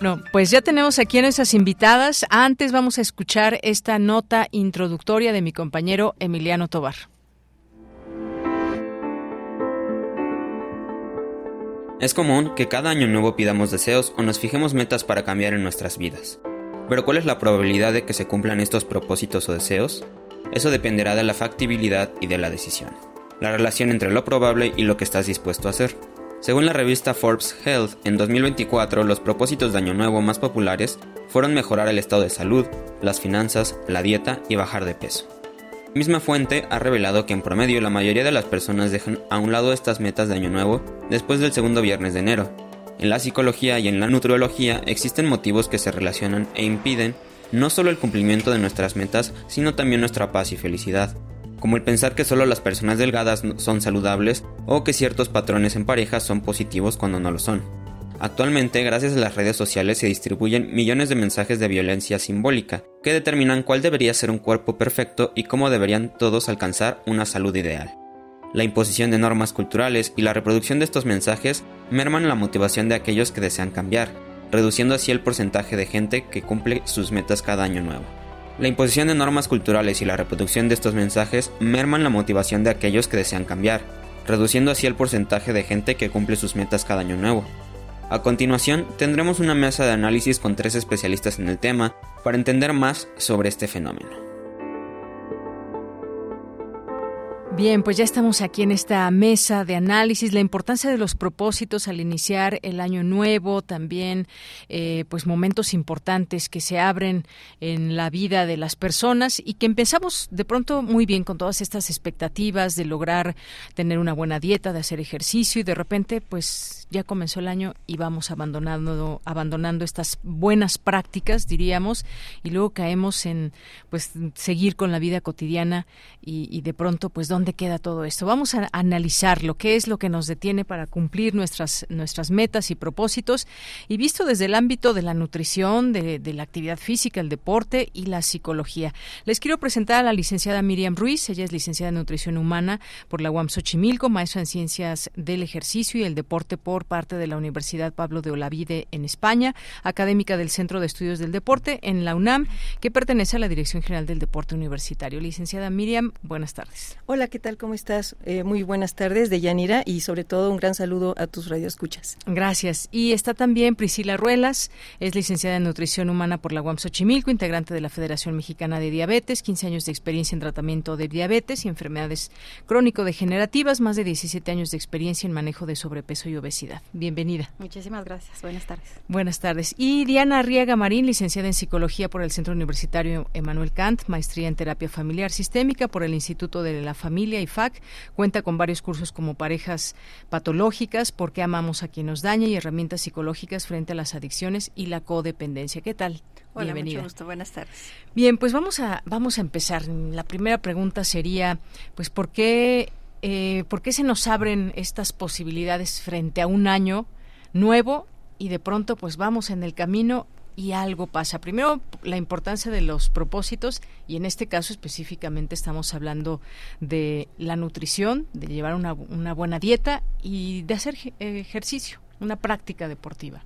No, pues ya tenemos aquí a nuestras invitadas. Antes vamos a escuchar esta nota introductoria de mi compañero Emiliano Tobar. Es común que cada año nuevo pidamos deseos o nos fijemos metas para cambiar en nuestras vidas. Pero ¿cuál es la probabilidad de que se cumplan estos propósitos o deseos? Eso dependerá de la factibilidad y de la decisión. La relación entre lo probable y lo que estás dispuesto a hacer. Según la revista Forbes Health, en 2024 los propósitos de Año Nuevo más populares fueron mejorar el estado de salud, las finanzas, la dieta y bajar de peso. Misma fuente ha revelado que en promedio la mayoría de las personas dejan a un lado estas metas de Año Nuevo después del segundo viernes de enero. En la psicología y en la nutriología existen motivos que se relacionan e impiden no solo el cumplimiento de nuestras metas, sino también nuestra paz y felicidad, como el pensar que solo las personas delgadas son saludables o que ciertos patrones en pareja son positivos cuando no lo son. Actualmente, gracias a las redes sociales se distribuyen millones de mensajes de violencia simbólica que determinan cuál debería ser un cuerpo perfecto y cómo deberían todos alcanzar una salud ideal. La imposición de normas culturales y la reproducción de estos mensajes merman la motivación de aquellos que desean cambiar, reduciendo así el porcentaje de gente que cumple sus metas cada año nuevo. La imposición de normas culturales y la reproducción de estos mensajes merman la motivación de aquellos que desean cambiar, reduciendo así el porcentaje de gente que cumple sus metas cada año nuevo. A continuación, tendremos una mesa de análisis con tres especialistas en el tema para entender más sobre este fenómeno. Bien, pues ya estamos aquí en esta mesa de análisis, la importancia de los propósitos al iniciar el año nuevo, también eh, pues momentos importantes que se abren en la vida de las personas y que empezamos de pronto muy bien con todas estas expectativas de lograr tener una buena dieta, de hacer ejercicio y de repente pues ya comenzó el año y vamos abandonando abandonando estas buenas prácticas, diríamos, y luego caemos en pues seguir con la vida cotidiana y, de pronto pues dónde queda todo esto. Vamos a analizarlo, qué es lo que nos detiene para cumplir nuestras nuestras metas y propósitos y visto desde el ámbito de la nutrición, de, de la actividad física, el deporte y la psicología. Les quiero presentar a la licenciada Miriam Ruiz, ella es licenciada en nutrición humana por la UAM Xochimilco, maestra en ciencias del ejercicio y el deporte por por parte de la Universidad Pablo de Olavide en España, académica del Centro de Estudios del Deporte en la UNAM, que pertenece a la Dirección General del Deporte Universitario. Licenciada Miriam, buenas tardes. Hola, ¿qué tal? ¿Cómo estás? Eh, muy buenas tardes de Yanira y sobre todo un gran saludo a tus radioescuchas. Gracias. Y está también Priscila Ruelas, es licenciada en Nutrición Humana por la UAM Xochimilco, integrante de la Federación Mexicana de Diabetes, 15 años de experiencia en tratamiento de diabetes y enfermedades crónico-degenerativas, más de 17 años de experiencia en manejo de sobrepeso y obesidad. Bienvenida. Muchísimas gracias. Buenas tardes. Buenas tardes. Y Diana Arriaga Marín, licenciada en Psicología por el Centro Universitario Emanuel Kant, maestría en Terapia Familiar Sistémica por el Instituto de la Familia IFAC, cuenta con varios cursos como parejas patológicas, por qué amamos a quien nos daña y herramientas psicológicas frente a las adicciones y la codependencia. ¿Qué tal? Hola, mucho gusto. Buenas tardes. Bien, pues vamos a vamos a empezar. La primera pregunta sería, pues, ¿por qué eh, por qué se nos abren estas posibilidades frente a un año nuevo y de pronto, pues, vamos en el camino y algo pasa. Primero, la importancia de los propósitos y en este caso específicamente estamos hablando de la nutrición, de llevar una, una buena dieta y de hacer ejercicio, una práctica deportiva.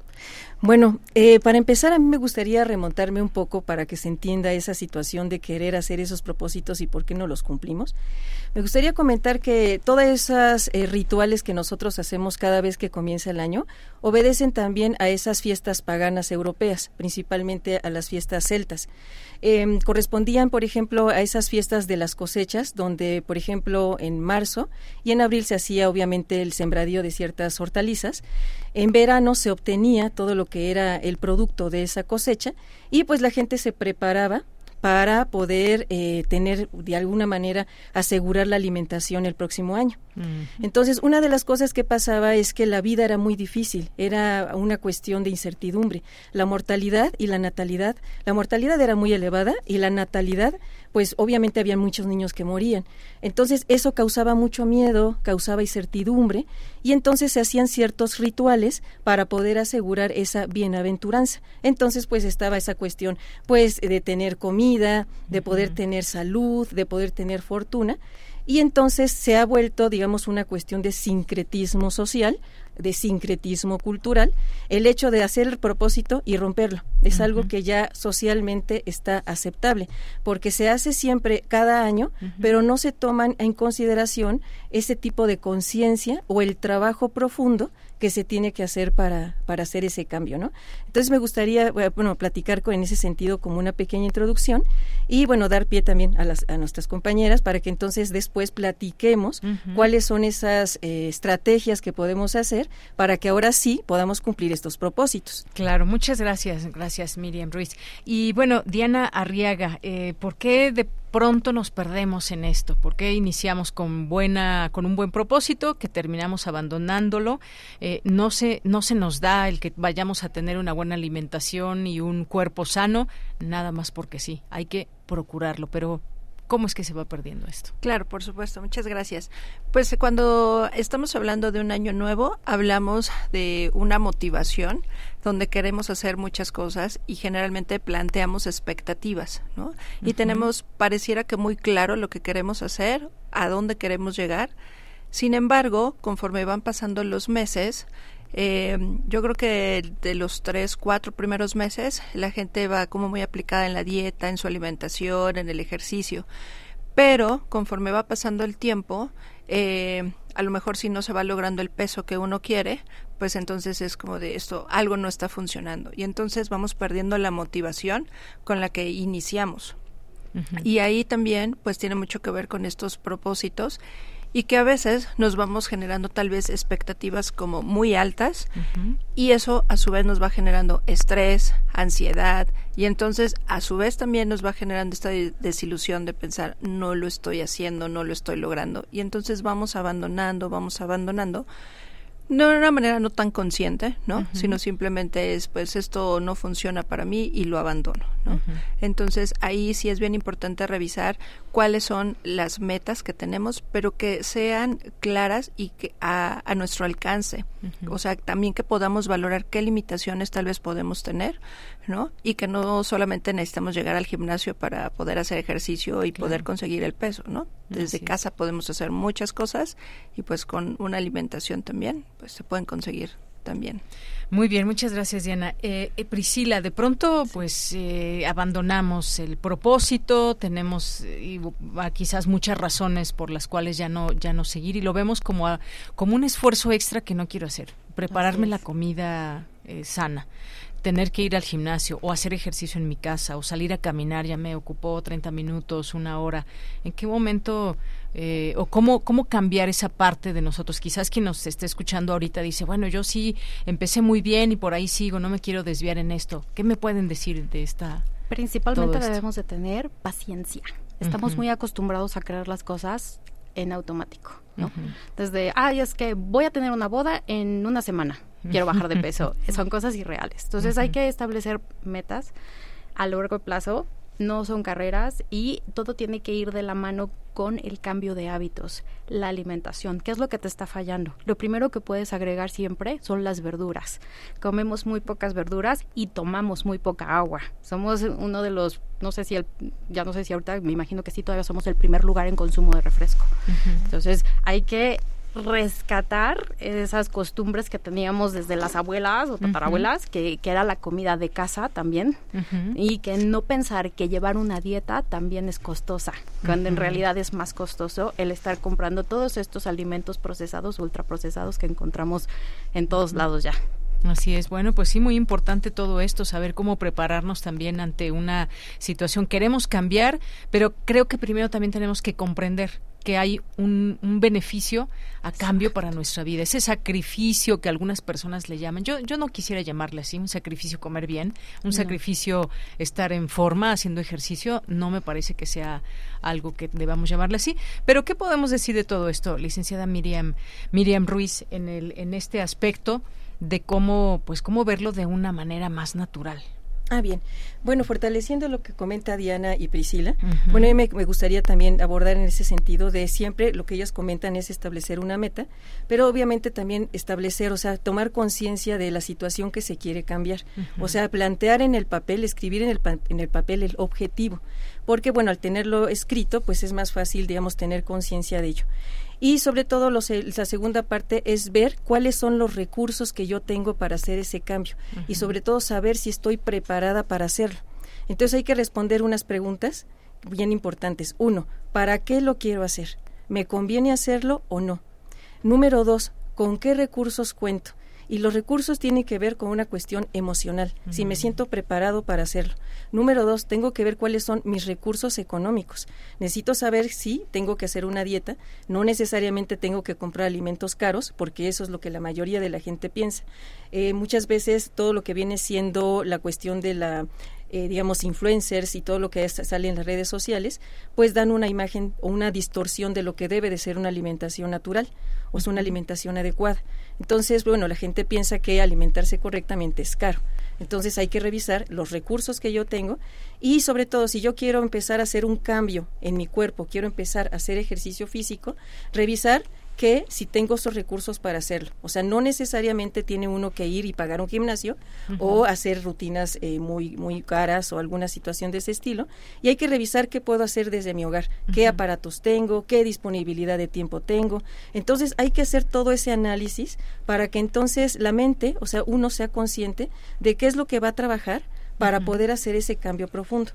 Bueno, eh, para empezar, a mí me gustaría remontarme un poco para que se entienda esa situación de querer hacer esos propósitos y por qué no los cumplimos. Me gustaría comentar que todas esas eh, rituales que nosotros hacemos cada vez que comienza el año obedecen también a esas fiestas paganas europeas, principalmente a las fiestas celtas. Em, correspondían, por ejemplo, a esas fiestas de las cosechas, donde, por ejemplo, en marzo y en abril se hacía obviamente el sembradío de ciertas hortalizas. En verano se obtenía todo lo que era el producto de esa cosecha y pues la gente se preparaba para poder eh, tener de alguna manera asegurar la alimentación el próximo año. Entonces, una de las cosas que pasaba es que la vida era muy difícil, era una cuestión de incertidumbre. La mortalidad y la natalidad, la mortalidad era muy elevada y la natalidad pues obviamente había muchos niños que morían. Entonces eso causaba mucho miedo, causaba incertidumbre y entonces se hacían ciertos rituales para poder asegurar esa bienaventuranza. Entonces pues estaba esa cuestión pues de tener comida, de poder tener salud, de poder tener fortuna y entonces se ha vuelto, digamos, una cuestión de sincretismo social, de sincretismo cultural, el hecho de hacer el propósito y romperlo. Es algo que ya socialmente está aceptable, porque se hace siempre cada año, pero no se toman en consideración ese tipo de conciencia o el trabajo profundo que se tiene que hacer para, para hacer ese cambio, ¿no? Entonces me gustaría, bueno, platicar con, en ese sentido como una pequeña introducción y, bueno, dar pie también a, las, a nuestras compañeras para que entonces después platiquemos cuáles son esas eh, estrategias que podemos hacer para que ahora sí podamos cumplir estos propósitos. Claro, muchas gracias, gracias Miriam Ruiz. Y bueno, Diana Arriaga, eh, ¿por qué de pronto nos perdemos en esto? ¿Por qué iniciamos con buena, con un buen propósito, que terminamos abandonándolo? Eh, no se, no se nos da el que vayamos a tener una buena alimentación y un cuerpo sano, nada más porque sí. Hay que procurarlo, pero ¿Cómo es que se va perdiendo esto? Claro, por supuesto. Muchas gracias. Pues cuando estamos hablando de un año nuevo, hablamos de una motivación donde queremos hacer muchas cosas y generalmente planteamos expectativas, ¿no? Y tenemos, pareciera que muy claro lo que queremos hacer, a dónde queremos llegar. Sin embargo, conforme van pasando los meses, eh, yo creo que de los tres, cuatro primeros meses la gente va como muy aplicada en la dieta, en su alimentación, en el ejercicio. Pero conforme va pasando el tiempo, eh, a lo mejor si no se va logrando el peso que uno quiere, pues entonces es como de esto, algo no está funcionando. Y entonces vamos perdiendo la motivación con la que iniciamos. Y ahí también pues tiene mucho que ver con estos propósitos y que a veces nos vamos generando tal vez expectativas como muy altas y eso a su vez nos va generando estrés, ansiedad y entonces a su vez también nos va generando esta desilusión de pensar no lo estoy haciendo, no lo estoy logrando y entonces vamos abandonando, vamos abandonando no de una manera no tan consciente, ¿no? Sino simplemente es, pues esto no funciona para mí y lo abandono, ¿no? Entonces ahí sí es bien importante revisar cuáles son las metas que tenemos, pero que sean claras y que a, nuestro alcance. O sea, también que podamos valorar qué limitaciones tal vez podemos tener, ¿no? Y que no solamente necesitamos llegar al gimnasio para poder hacer ejercicio y poder conseguir el peso, ¿no? Desde casa podemos hacer muchas cosas y pues con una alimentación también, pues se pueden conseguir también. Muy bien, muchas gracias Diana. Eh, eh, Priscila, de pronto pues eh, abandonamos el propósito, tenemos quizás muchas razones por las cuales ya no ya no seguir y lo vemos como como un esfuerzo extra que no quiero hacer, prepararme la comida sana tener que ir al gimnasio o hacer ejercicio en mi casa o salir a caminar ya me ocupó 30 minutos, una hora. ¿En qué momento eh, o cómo, cómo cambiar esa parte de nosotros? Quizás quien nos esté escuchando ahorita dice, bueno, yo sí empecé muy bien y por ahí sigo, no me quiero desviar en esto. ¿Qué me pueden decir de esta? Principalmente debemos de tener paciencia. Estamos muy acostumbrados a creer las cosas en automático, ¿no? Desde, ay, es que voy a tener una boda en una semana quiero bajar de peso. Son cosas irreales. Entonces hay que establecer metas a largo plazo, no son carreras y todo tiene que ir de la mano con el cambio de hábitos, la alimentación. ¿Qué es lo que te está fallando? Lo primero que puedes agregar siempre son las verduras. Comemos muy pocas verduras y tomamos muy poca agua. Somos uno de los, no sé si el, ya no sé si ahorita, me imagino que sí, todavía somos el primer lugar en consumo de refresco. Entonces hay que rescatar esas costumbres que teníamos desde las abuelas o tatarabuelas, que, que, era la comida de casa también, y que no pensar que llevar una dieta también es costosa, cuando en realidad es más costoso el estar comprando todos estos alimentos procesados, ultraprocesados que encontramos en todos lados ya. Así es. Bueno, pues sí, muy importante todo esto, saber cómo prepararnos también ante una situación. Queremos cambiar, pero creo que primero también tenemos que comprender que hay un, beneficio a cambio para nuestra vida. Ese sacrificio que algunas personas le llaman, yo, yo no quisiera llamarle así, un sacrificio comer bien, un sacrificio estar en forma haciendo ejercicio, no me parece que sea algo que debamos llamarle así. Pero ¿qué podemos decir de todo esto, licenciada Miriam, Miriam Ruiz, en, el, en este aspecto de cómo, pues, cómo verlo de una manera más natural? Ah, bien. Bueno, fortaleciendo lo que comenta Diana y Priscila, bueno, a mí me, gustaría también abordar en ese sentido de siempre lo que ellas comentan es establecer una meta, pero obviamente también establecer, o sea, tomar conciencia de la situación que se quiere cambiar. O sea, plantear en el papel, escribir en el, en el papel el objetivo, porque bueno, al tenerlo escrito, pues es más fácil, digamos, tener conciencia de ello. Y sobre todo la segunda parte es ver cuáles son los recursos que yo tengo para hacer ese cambio y sobre todo saber si estoy preparada para hacerlo. Entonces hay que responder unas preguntas bien importantes. Uno, ¿para qué lo quiero hacer? ¿Me conviene hacerlo o no? Número dos, ¿con qué recursos cuento? Y los recursos tienen que ver con una cuestión emocional, si me siento preparado para hacerlo. Número dos, tengo que ver cuáles son mis recursos económicos. Necesito saber si tengo que hacer una dieta, no necesariamente tengo que comprar alimentos caros, porque eso es lo que la mayoría de la gente piensa. Eh, muchas veces todo lo que viene siendo la cuestión de la eh, digamos, influencers y todo lo que sale en las redes sociales, pues dan una imagen o una distorsión de lo que debe de ser una alimentación natural o es una alimentación adecuada. Entonces, bueno, la gente piensa que alimentarse correctamente es caro. Entonces hay que revisar los recursos que yo tengo y sobre todo si yo quiero empezar a hacer un cambio en mi cuerpo, quiero empezar a hacer ejercicio físico, revisar que si tengo esos recursos para hacerlo. O sea, no necesariamente tiene uno que ir y pagar un gimnasio o hacer rutinas eh, muy, muy caras o alguna situación de ese estilo. Y hay que revisar qué puedo hacer desde mi hogar, qué aparatos tengo, qué disponibilidad de tiempo tengo. Entonces hay que hacer todo ese análisis para que entonces la mente, o sea, uno sea consciente de qué es lo que va a trabajar para poder hacer ese cambio profundo.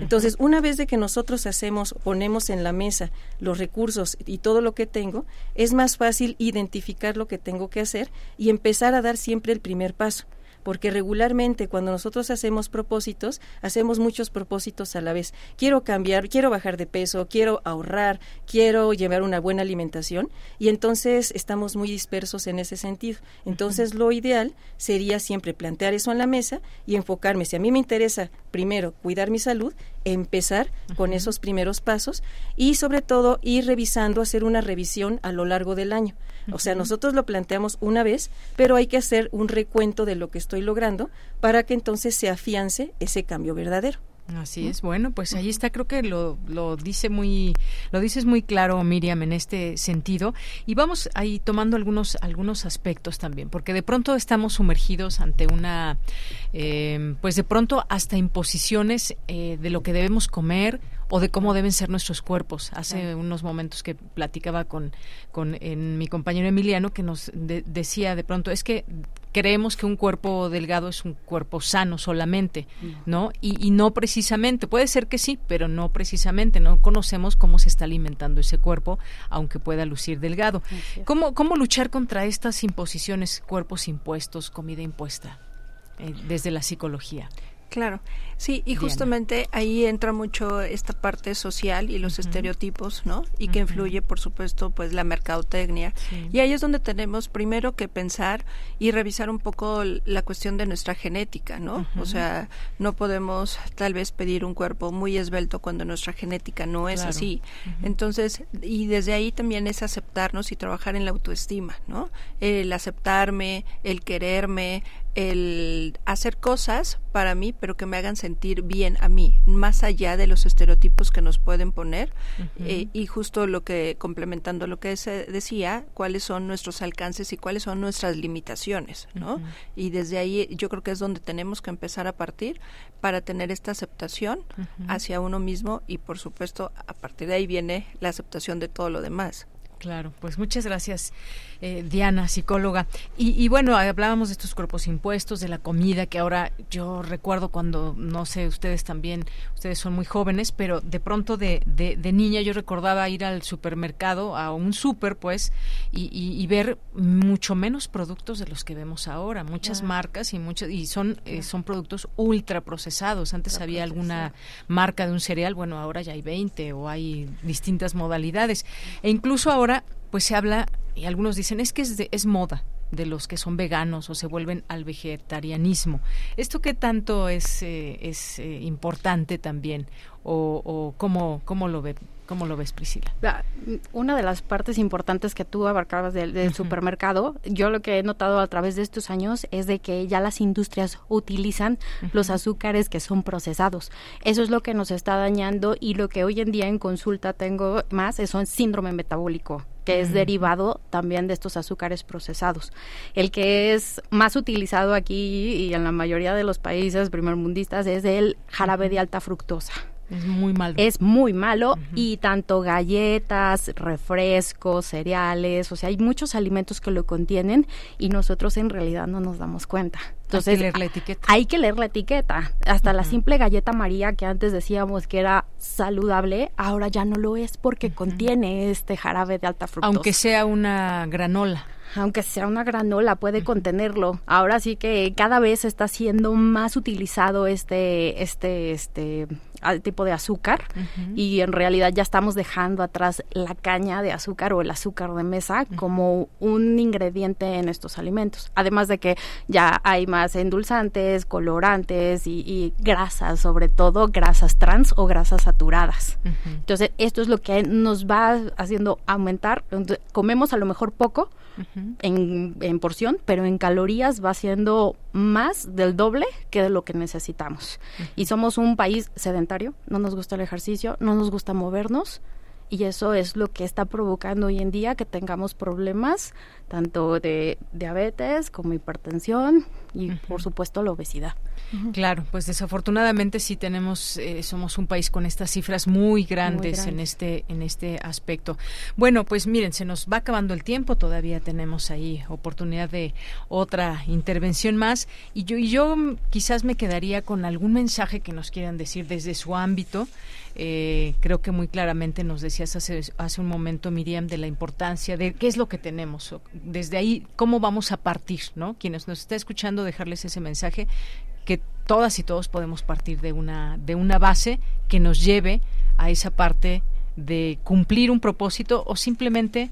Entonces, una vez de que nosotros hacemos, ponemos en la mesa los recursos y todo lo que tengo, es más fácil identificar lo que tengo que hacer y empezar a dar siempre el primer paso porque regularmente cuando nosotros hacemos propósitos, hacemos muchos propósitos a la vez. Quiero cambiar, quiero bajar de peso, quiero ahorrar, quiero llevar una buena alimentación y entonces estamos muy dispersos en ese sentido. Entonces lo ideal sería siempre plantear eso en la mesa y enfocarme, si a mí me interesa primero cuidar mi salud, empezar con esos primeros pasos y sobre todo ir revisando, hacer una revisión a lo largo del año. O sea, nosotros lo planteamos una vez, pero hay que hacer un recuento de lo que estoy logrando para que entonces se afiance ese cambio verdadero. Así es. Bueno, pues ahí está. Creo que lo, lo dice muy, lo dices muy claro, Miriam, en este sentido. Y vamos ahí tomando algunos, algunos aspectos también, porque de pronto estamos sumergidos ante una, eh, pues de pronto hasta imposiciones eh, de lo que debemos comer o de cómo deben ser nuestros cuerpos. Hace unos momentos que platicaba con, con en mi compañero Emiliano que nos decía de pronto es que creemos que un cuerpo delgado es un cuerpo sano solamente, mm. ¿no? Y, no precisamente, puede ser que sí, pero no precisamente, no conocemos cómo se está alimentando ese cuerpo, aunque pueda lucir delgado. ¿Cómo, ¿Cómo luchar contra estas imposiciones, cuerpos impuestos, comida impuesta, eh, desde la psicología? Claro, sí, y justamente ahí entra mucho esta parte social y los estereotipos, ¿no? Y que influye, por supuesto, pues la mercadotecnia. Y ahí es donde tenemos primero que pensar y revisar un poco la cuestión de nuestra genética, ¿no? O sea, no podemos tal vez pedir un cuerpo muy esbelto cuando nuestra genética no es así. Entonces, y desde ahí también es aceptarnos y trabajar en la autoestima, ¿no? El aceptarme, el quererme, el hacer cosas para mí, pero que me hagan sentir bien a mí, más allá de los estereotipos que nos pueden poner. Eh, y justo lo que, complementando lo que se decía, cuáles son nuestros alcances y cuáles son nuestras limitaciones, ¿no? Y desde ahí yo creo que es donde tenemos que empezar a partir para tener esta aceptación hacia uno mismo y, por supuesto, a partir de ahí viene la aceptación de todo lo demás. Claro, pues muchas gracias, eh, Diana, psicóloga. Y, bueno, hablábamos de estos cuerpos impuestos, de la comida, que ahora yo recuerdo cuando, no sé, ustedes también, ustedes son muy jóvenes, pero de pronto de, de, niña yo recordaba ir al supermercado, a un súper, pues, y, ver mucho menos productos de los que vemos ahora, muchas marcas y muchos, y son, eh, son productos ultra procesados. Antes había alguna marca de un cereal, bueno, ahora ya hay 20 o hay distintas modalidades. E incluso ahora pues se habla, y algunos dicen, es que es, es moda de los que son veganos o se vuelven al vegetarianismo. ¿Esto qué tanto es, eh, es eh, importante también? ¿O, o cómo, cómo lo ve ¿Cómo lo ves, Priscila? Una de las partes importantes que tú abarcabas del, supermercado, yo lo que he notado a través de estos años es de que ya las industrias utilizan los azúcares que son procesados. Eso es lo que nos está dañando y lo que hoy en día en consulta tengo más es un síndrome metabólico que es derivado también de estos azúcares procesados. El que es más utilizado aquí y en la mayoría de los países primermundistas es el jarabe de alta fructosa. Es muy malo. Es muy malo y tanto galletas, refrescos, cereales, o sea, hay muchos alimentos que lo contienen y nosotros en realidad no nos damos cuenta. Entonces, hay que leer la etiqueta. Hay que leer la etiqueta. Hasta la simple galleta María que antes decíamos que era saludable, ahora ya no lo es porque contiene este jarabe de alta fructosa. Aunque sea una granola aunque sea una granola, puede contenerlo. Ahora sí que cada vez está siendo más utilizado este, este, este tipo de azúcar y en realidad ya estamos dejando atrás la caña de azúcar o el azúcar de mesa como un ingrediente en estos alimentos. Además de que ya hay más endulzantes, colorantes y, grasas, sobre todo grasas trans o grasas saturadas. Entonces, esto es lo que nos va haciendo aumentar. comemos a lo mejor poco, en, en, porción, pero en calorías va siendo más del doble que de lo que necesitamos. Y somos un país sedentario, no nos gusta el ejercicio, no nos gusta movernos y eso es lo que está provocando hoy en día que tengamos problemas tanto de diabetes como hipertensión y por supuesto la obesidad. Claro, pues desafortunadamente sí tenemos, eh, somos un país con estas cifras muy grandes, en este en este aspecto. Bueno, pues miren, se nos va acabando el tiempo, todavía tenemos ahí oportunidad de otra intervención más y yo y yo quizás me quedaría con algún mensaje que nos quieran decir desde su ámbito. Eh, creo que muy claramente nos decías hace, hace un momento, Miriam, de la importancia de qué es lo que tenemos. Desde ahí, cómo vamos a partir, ¿no? Quienes nos está escuchando, dejarles ese mensaje que todas y todos podemos partir de una, de una base que nos lleve a esa parte de cumplir un propósito o simplemente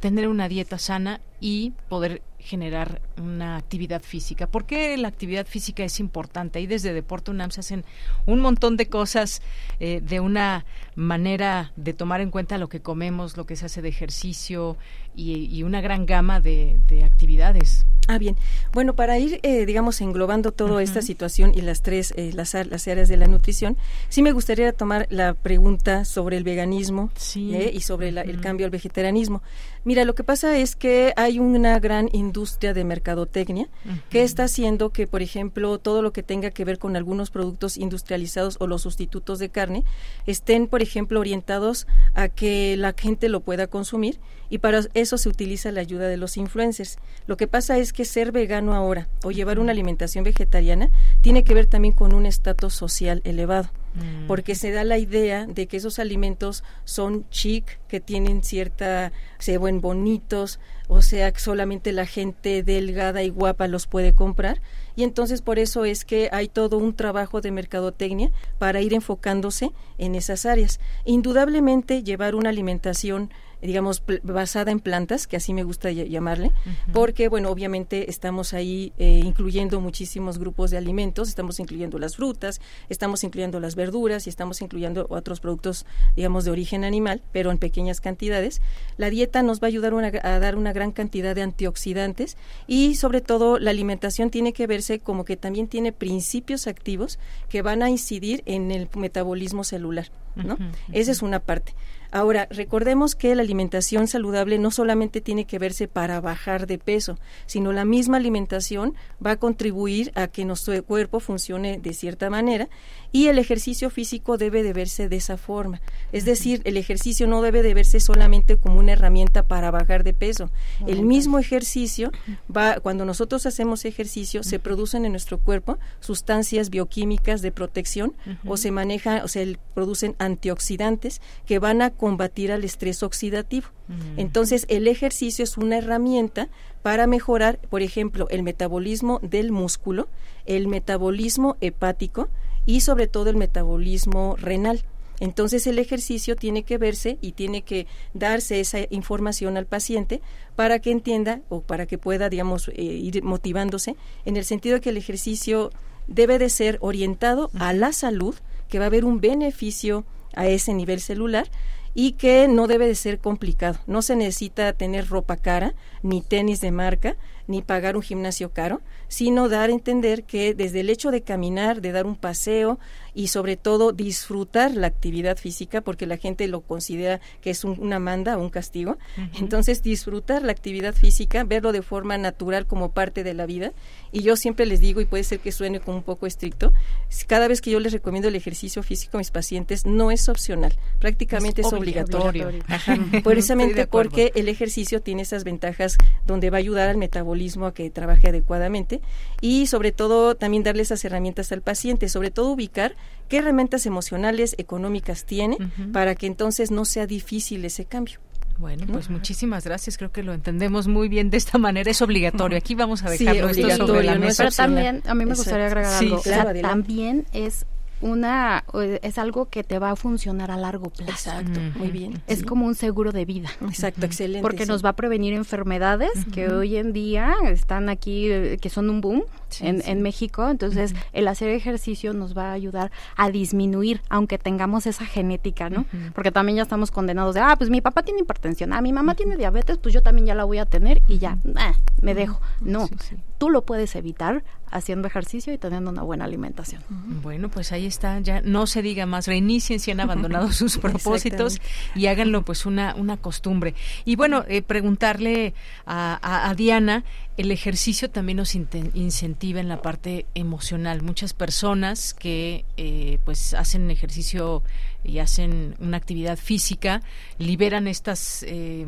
tener una dieta sana y poder generar una actividad física. ¿Por qué la actividad física es importante? Ahí desde Deporte UNAM se hacen un montón de cosas eh, de una manera de tomar en cuenta lo que comemos, lo que se hace de ejercicio y, una gran gama de, actividades. Ah, bien. Bueno, para ir, eh, digamos, englobando toda esta situación y las tres, eh, las, las, áreas de la nutrición, sí me gustaría tomar la pregunta sobre el veganismo y sobre el cambio al vegetarianismo. Mira, lo que pasa es que hay una gran industria de mercadotecnia que está haciendo que, por ejemplo, todo lo que tenga que ver con algunos productos industrializados o los sustitutos de carne estén, por ejemplo, orientados a que la gente lo pueda consumir y para eso se utiliza la ayuda de los influencers. Lo que pasa es que ser vegano ahora o llevar una alimentación vegetariana tiene que ver también con un estatus social elevado. Mm. porque se da la idea de que esos alimentos son chic, que tienen cierta, se ven bonitos, o sea, que solamente la gente delgada y guapa los puede comprar. Y entonces por eso es que hay todo un trabajo de mercadotecnia para ir enfocándose en esas áreas. Indudablemente llevar una alimentación digamos, basada en plantas, que así me gusta llamarle, porque, bueno, obviamente estamos ahí eh, incluyendo muchísimos grupos de alimentos, estamos incluyendo las frutas, estamos incluyendo las verduras y estamos incluyendo otros productos, digamos, de origen animal, pero en pequeñas cantidades. La dieta nos va a ayudar a dar una gran cantidad de antioxidantes y, sobre todo, la alimentación tiene que verse como que también tiene principios activos que van a incidir en el metabolismo celular, ¿no? Esa es una parte. Ahora, recordemos que la alimentación saludable no solamente tiene que verse para bajar de peso, sino la misma alimentación va a contribuir a que nuestro cuerpo funcione de cierta manera y el ejercicio físico debe de verse de esa forma. Es decir, el ejercicio no debe de verse solamente como una herramienta para bajar de peso. El mismo ejercicio va, cuando nosotros hacemos ejercicio, se producen en nuestro cuerpo sustancias bioquímicas de protección o se maneja, o se producen antioxidantes que van a combatir al estrés oxidativo. Mm. Entonces, el ejercicio es una herramienta para mejorar, por ejemplo, el metabolismo del músculo, el metabolismo hepático y sobre todo el metabolismo renal. Entonces el ejercicio tiene que verse y tiene que darse esa información al paciente para que entienda o para que pueda, digamos, eh, ir motivándose en el sentido de que el ejercicio debe de ser orientado a la salud, que va a haber un beneficio a ese nivel celular y que no debe de ser complicado. No se necesita tener ropa cara, ni tenis de marca, ni pagar un gimnasio caro, sino dar a entender que desde el hecho de caminar, de dar un paseo, y sobre todo disfrutar la actividad física porque la gente lo considera que es una manda o un castigo. Entonces disfrutar la actividad física, verlo de forma natural como parte de la vida. Y yo siempre les digo, y puede ser que suene como un poco estricto, cada vez que yo les recomiendo el ejercicio físico a mis pacientes no es opcional, prácticamente es, obligatorio. Precisamente porque el ejercicio tiene esas ventajas donde va a ayudar al metabolismo a que trabaje adecuadamente y sobre todo también darle esas herramientas al paciente, sobre todo ubicar qué herramientas emocionales, económicas tiene para que entonces no sea difícil ese cambio. Bueno, pues muchísimas gracias. Creo que lo entendemos muy bien de esta manera. Es obligatorio. Aquí vamos a dejarlo sí, esto sobre la mesa. Pero también, a mí me gustaría agregar algo. también es una es algo que te va a funcionar a largo plazo. Exacto, muy bien. Es como un seguro de vida. Exacto, excelente. Porque nos va a prevenir enfermedades que hoy en día están aquí, eh, que son un boom en, en, México. Entonces, el hacer ejercicio nos va a ayudar a disminuir, aunque tengamos esa genética, ¿no? Porque también ya estamos condenados de, ah, pues mi papá tiene hipertensión, ah, mi mamá tiene diabetes, pues yo también ya la voy a tener y ya, ah, me dejo. No, tú lo puedes evitar haciendo ejercicio y teniendo una buena alimentación. Bueno, pues ahí está, ya no se diga más, reinicien si han abandonado sus propósitos y háganlo pues una, una costumbre. Y bueno, eh, preguntarle a, a, Diana, el ejercicio también nos incentiva en la parte emocional. Muchas personas que eh, pues hacen ejercicio y hacen una actividad física liberan estas... Eh,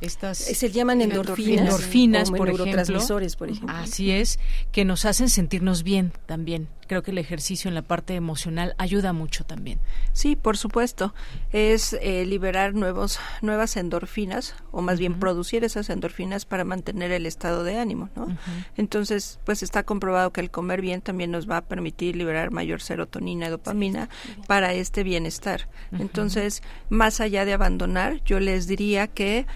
estas eh, se llaman endorfinas, endorfinas por, ejemplo, por ejemplo. Así es, que nos hacen sentirnos bien también. Creo que el ejercicio en la parte emocional ayuda mucho también. Sí, por supuesto. Es eh, liberar nuevos, nuevas endorfinas, o más bien producir esas endorfinas para mantener el estado de ánimo, ¿no? Entonces, pues está comprobado que el comer bien también nos va a permitir liberar mayor serotonina y dopamina para este bienestar. Entonces, más allá de abandonar, yo les diría que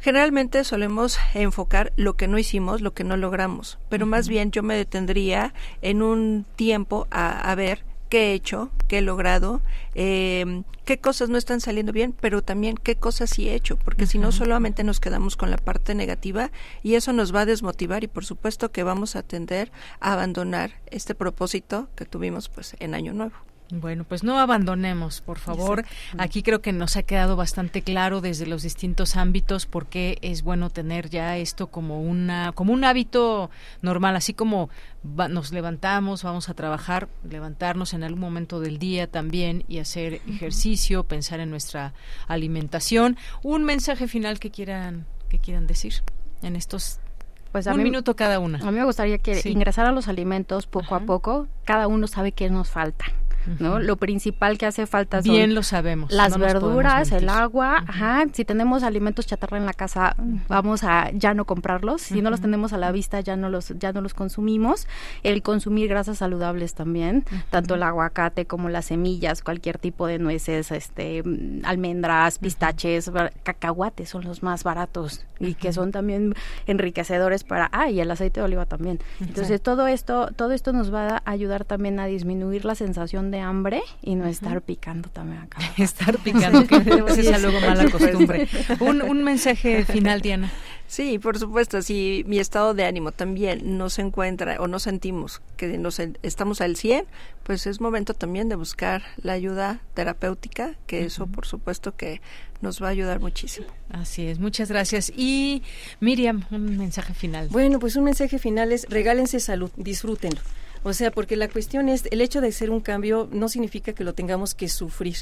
Generalmente solemos enfocar lo que no hicimos, lo que no logramos, pero más bien yo me detendría en un tiempo a, ver qué he hecho, qué he logrado, eh, qué cosas no están saliendo bien, pero también qué cosas sí he hecho, porque si no solamente nos quedamos con la parte negativa y eso nos va a desmotivar y por supuesto que vamos a tender a abandonar este propósito que tuvimos pues en Año Nuevo. Bueno, pues no abandonemos, por favor. Aquí creo que nos ha quedado bastante claro desde los distintos ámbitos por qué es bueno tener ya esto como una como un hábito normal, así como nos levantamos, vamos a trabajar, levantarnos en algún momento del día también y hacer ejercicio, pensar en nuestra alimentación. Un mensaje final que quieran que quieran decir en estos pues a un minuto cada una. A mí me gustaría que ingresar a los alimentos poco a poco, cada uno sabe qué nos falta. ¿No? Lo principal que hace falta son Bien lo sabemos. Las verduras, el agua, ajá, si tenemos alimentos chatarra en la casa, vamos a ya no comprarlos, si no los tenemos a la vista ya no los ya no los consumimos. El consumir grasas saludables también, tanto el aguacate como las semillas, cualquier tipo de nueces, este almendras, pistaches, cacahuates son los más baratos y que son también enriquecedores para ah, y el aceite de oliva también. Entonces, todo esto todo esto nos va a ayudar también a disminuir la sensación de hambre y no estar picando también acá. estar picando, que es luego mala costumbre. Un, un mensaje final, Diana. Sí, por supuesto, si mi estado de ánimo también no se encuentra o no sentimos que nos estamos al 100, pues es momento también de buscar la ayuda terapéutica, que eso por supuesto que nos va a ayudar muchísimo. Así es, muchas gracias. Y Miriam, un mensaje final. Bueno, pues un mensaje final es regálense salud, disfrútenlo. O sea, porque la cuestión es, el hecho de hacer un cambio no significa que lo tengamos que sufrir.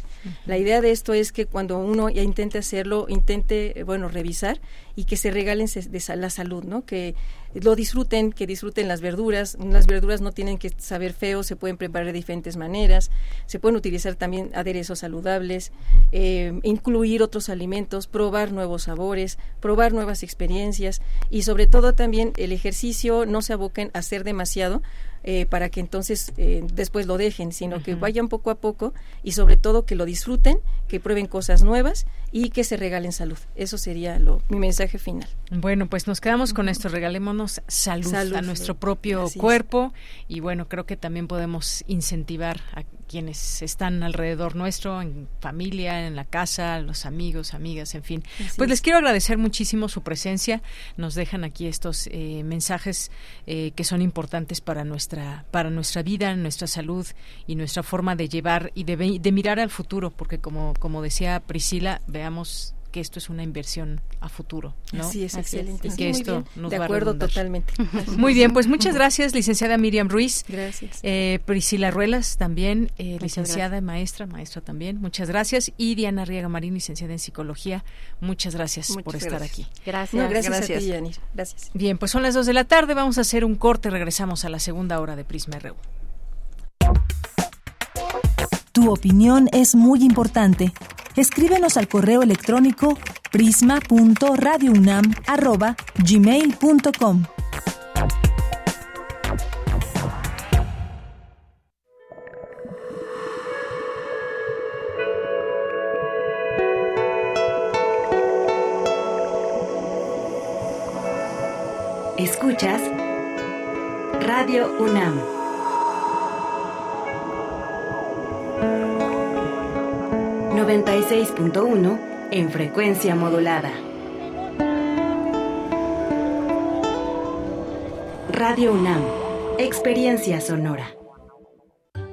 La idea de esto es que cuando uno ya intente hacerlo, intente, bueno, revisar y que se regalen de la salud, ¿no? Que lo disfruten, que disfruten las verduras. Las verduras no tienen que saber feo, se pueden preparar de diferentes maneras, se pueden utilizar también aderezos saludables, eh, incluir otros alimentos, probar nuevos sabores, probar nuevas experiencias y sobre todo también el ejercicio no se aboquen a hacer demasiado eh, para que entonces eh, después lo dejen, sino que vayan poco a poco y sobre todo que lo disfruten, que prueben cosas nuevas y que se regalen salud. Eso sería lo, mi mensaje final. Bueno, pues nos quedamos con esto, regalémonos salud, a nuestro propio cuerpo y bueno, creo que también podemos incentivar a quienes están alrededor nuestro, en familia, en la casa, los amigos, amigas, en fin. pues les quiero agradecer muchísimo su presencia. Nos dejan aquí estos eh, mensajes eh, que son importantes para nuestra para nuestra vida, nuestra salud y nuestra forma de llevar y de, de mirar al futuro, porque como como decía Priscila, veamos que esto es una inversión a futuro, ¿no? Sí, es excelente. Y que esto nos de va acuerdo totalmente. Muy bien, pues muchas gracias, licenciada Miriam Ruiz. Gracias. Eh, Priscila Ruelas también, eh, licenciada y maestra, maestra también. Muchas gracias. Y Diana Riega Marín, licenciada en psicología. Muchas gracias por estar aquí. Gracias. gracias, a ti, Gracias. Bien, pues son las dos de la tarde. Vamos a hacer un corte. Regresamos a la segunda hora de Prisma RU. Tu opinión es muy importante escríbenos al correo electrónico prisma.radiounam@gmail.com. Escuchas Radio UNAM. 96.1 en frecuencia modulada. Radio UNAM, Experiencia Sonora.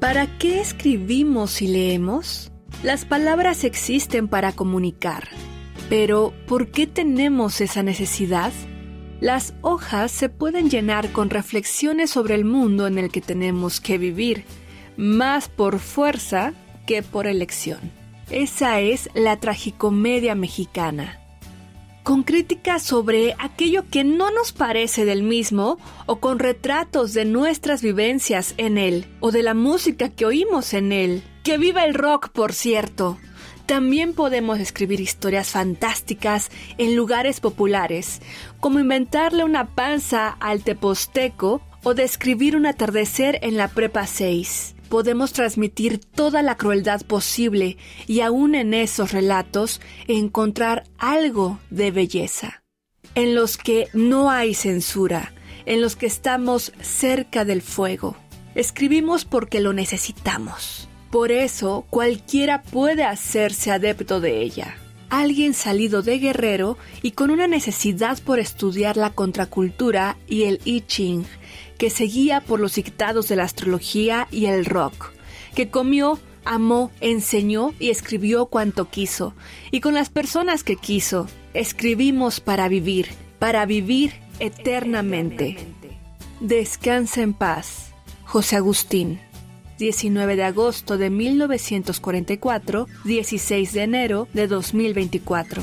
¿Para qué escribimos y leemos? Las palabras existen para comunicar, pero ¿por qué tenemos esa necesidad? Las hojas se pueden llenar con reflexiones sobre el mundo en el que tenemos que vivir, más por fuerza que por elección. Esa es la tragicomedia mexicana con críticas sobre aquello que no nos parece del mismo o con retratos de nuestras vivencias en él o de la música que oímos en él. Que viva el rock, por cierto. También podemos escribir historias fantásticas en lugares populares, como inventarle una panza al teposteco o describir un atardecer en la Prepa 6 podemos transmitir toda la crueldad posible y aún en esos relatos encontrar algo de belleza, en los que no hay censura, en los que estamos cerca del fuego. Escribimos porque lo necesitamos. Por eso cualquiera puede hacerse adepto de ella. Alguien salido de guerrero y con una necesidad por estudiar la contracultura y el I Ching que seguía por los dictados de la astrología y el rock, que comió, amó, enseñó y escribió cuanto quiso, y con las personas que quiso, escribimos para vivir, para vivir eternamente. Descansa en paz. José Agustín. 19 de agosto de 1944, 16 de enero de 2024.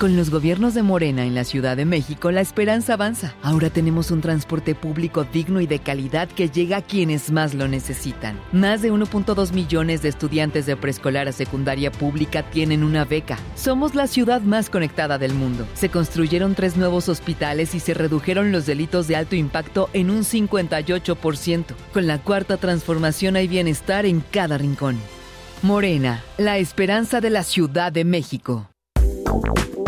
Con los gobiernos de Morena en la Ciudad de México, la esperanza avanza. Ahora tenemos un transporte público digno y de calidad que llega a quienes más lo necesitan. Más de 1.2 millones de estudiantes de preescolar a secundaria pública tienen una beca. Somos la ciudad más conectada del mundo. Se construyeron tres nuevos hospitales y se redujeron los delitos de alto impacto en un 58%. Con la cuarta transformación hay bienestar en cada rincón. Morena, la esperanza de la Ciudad de México.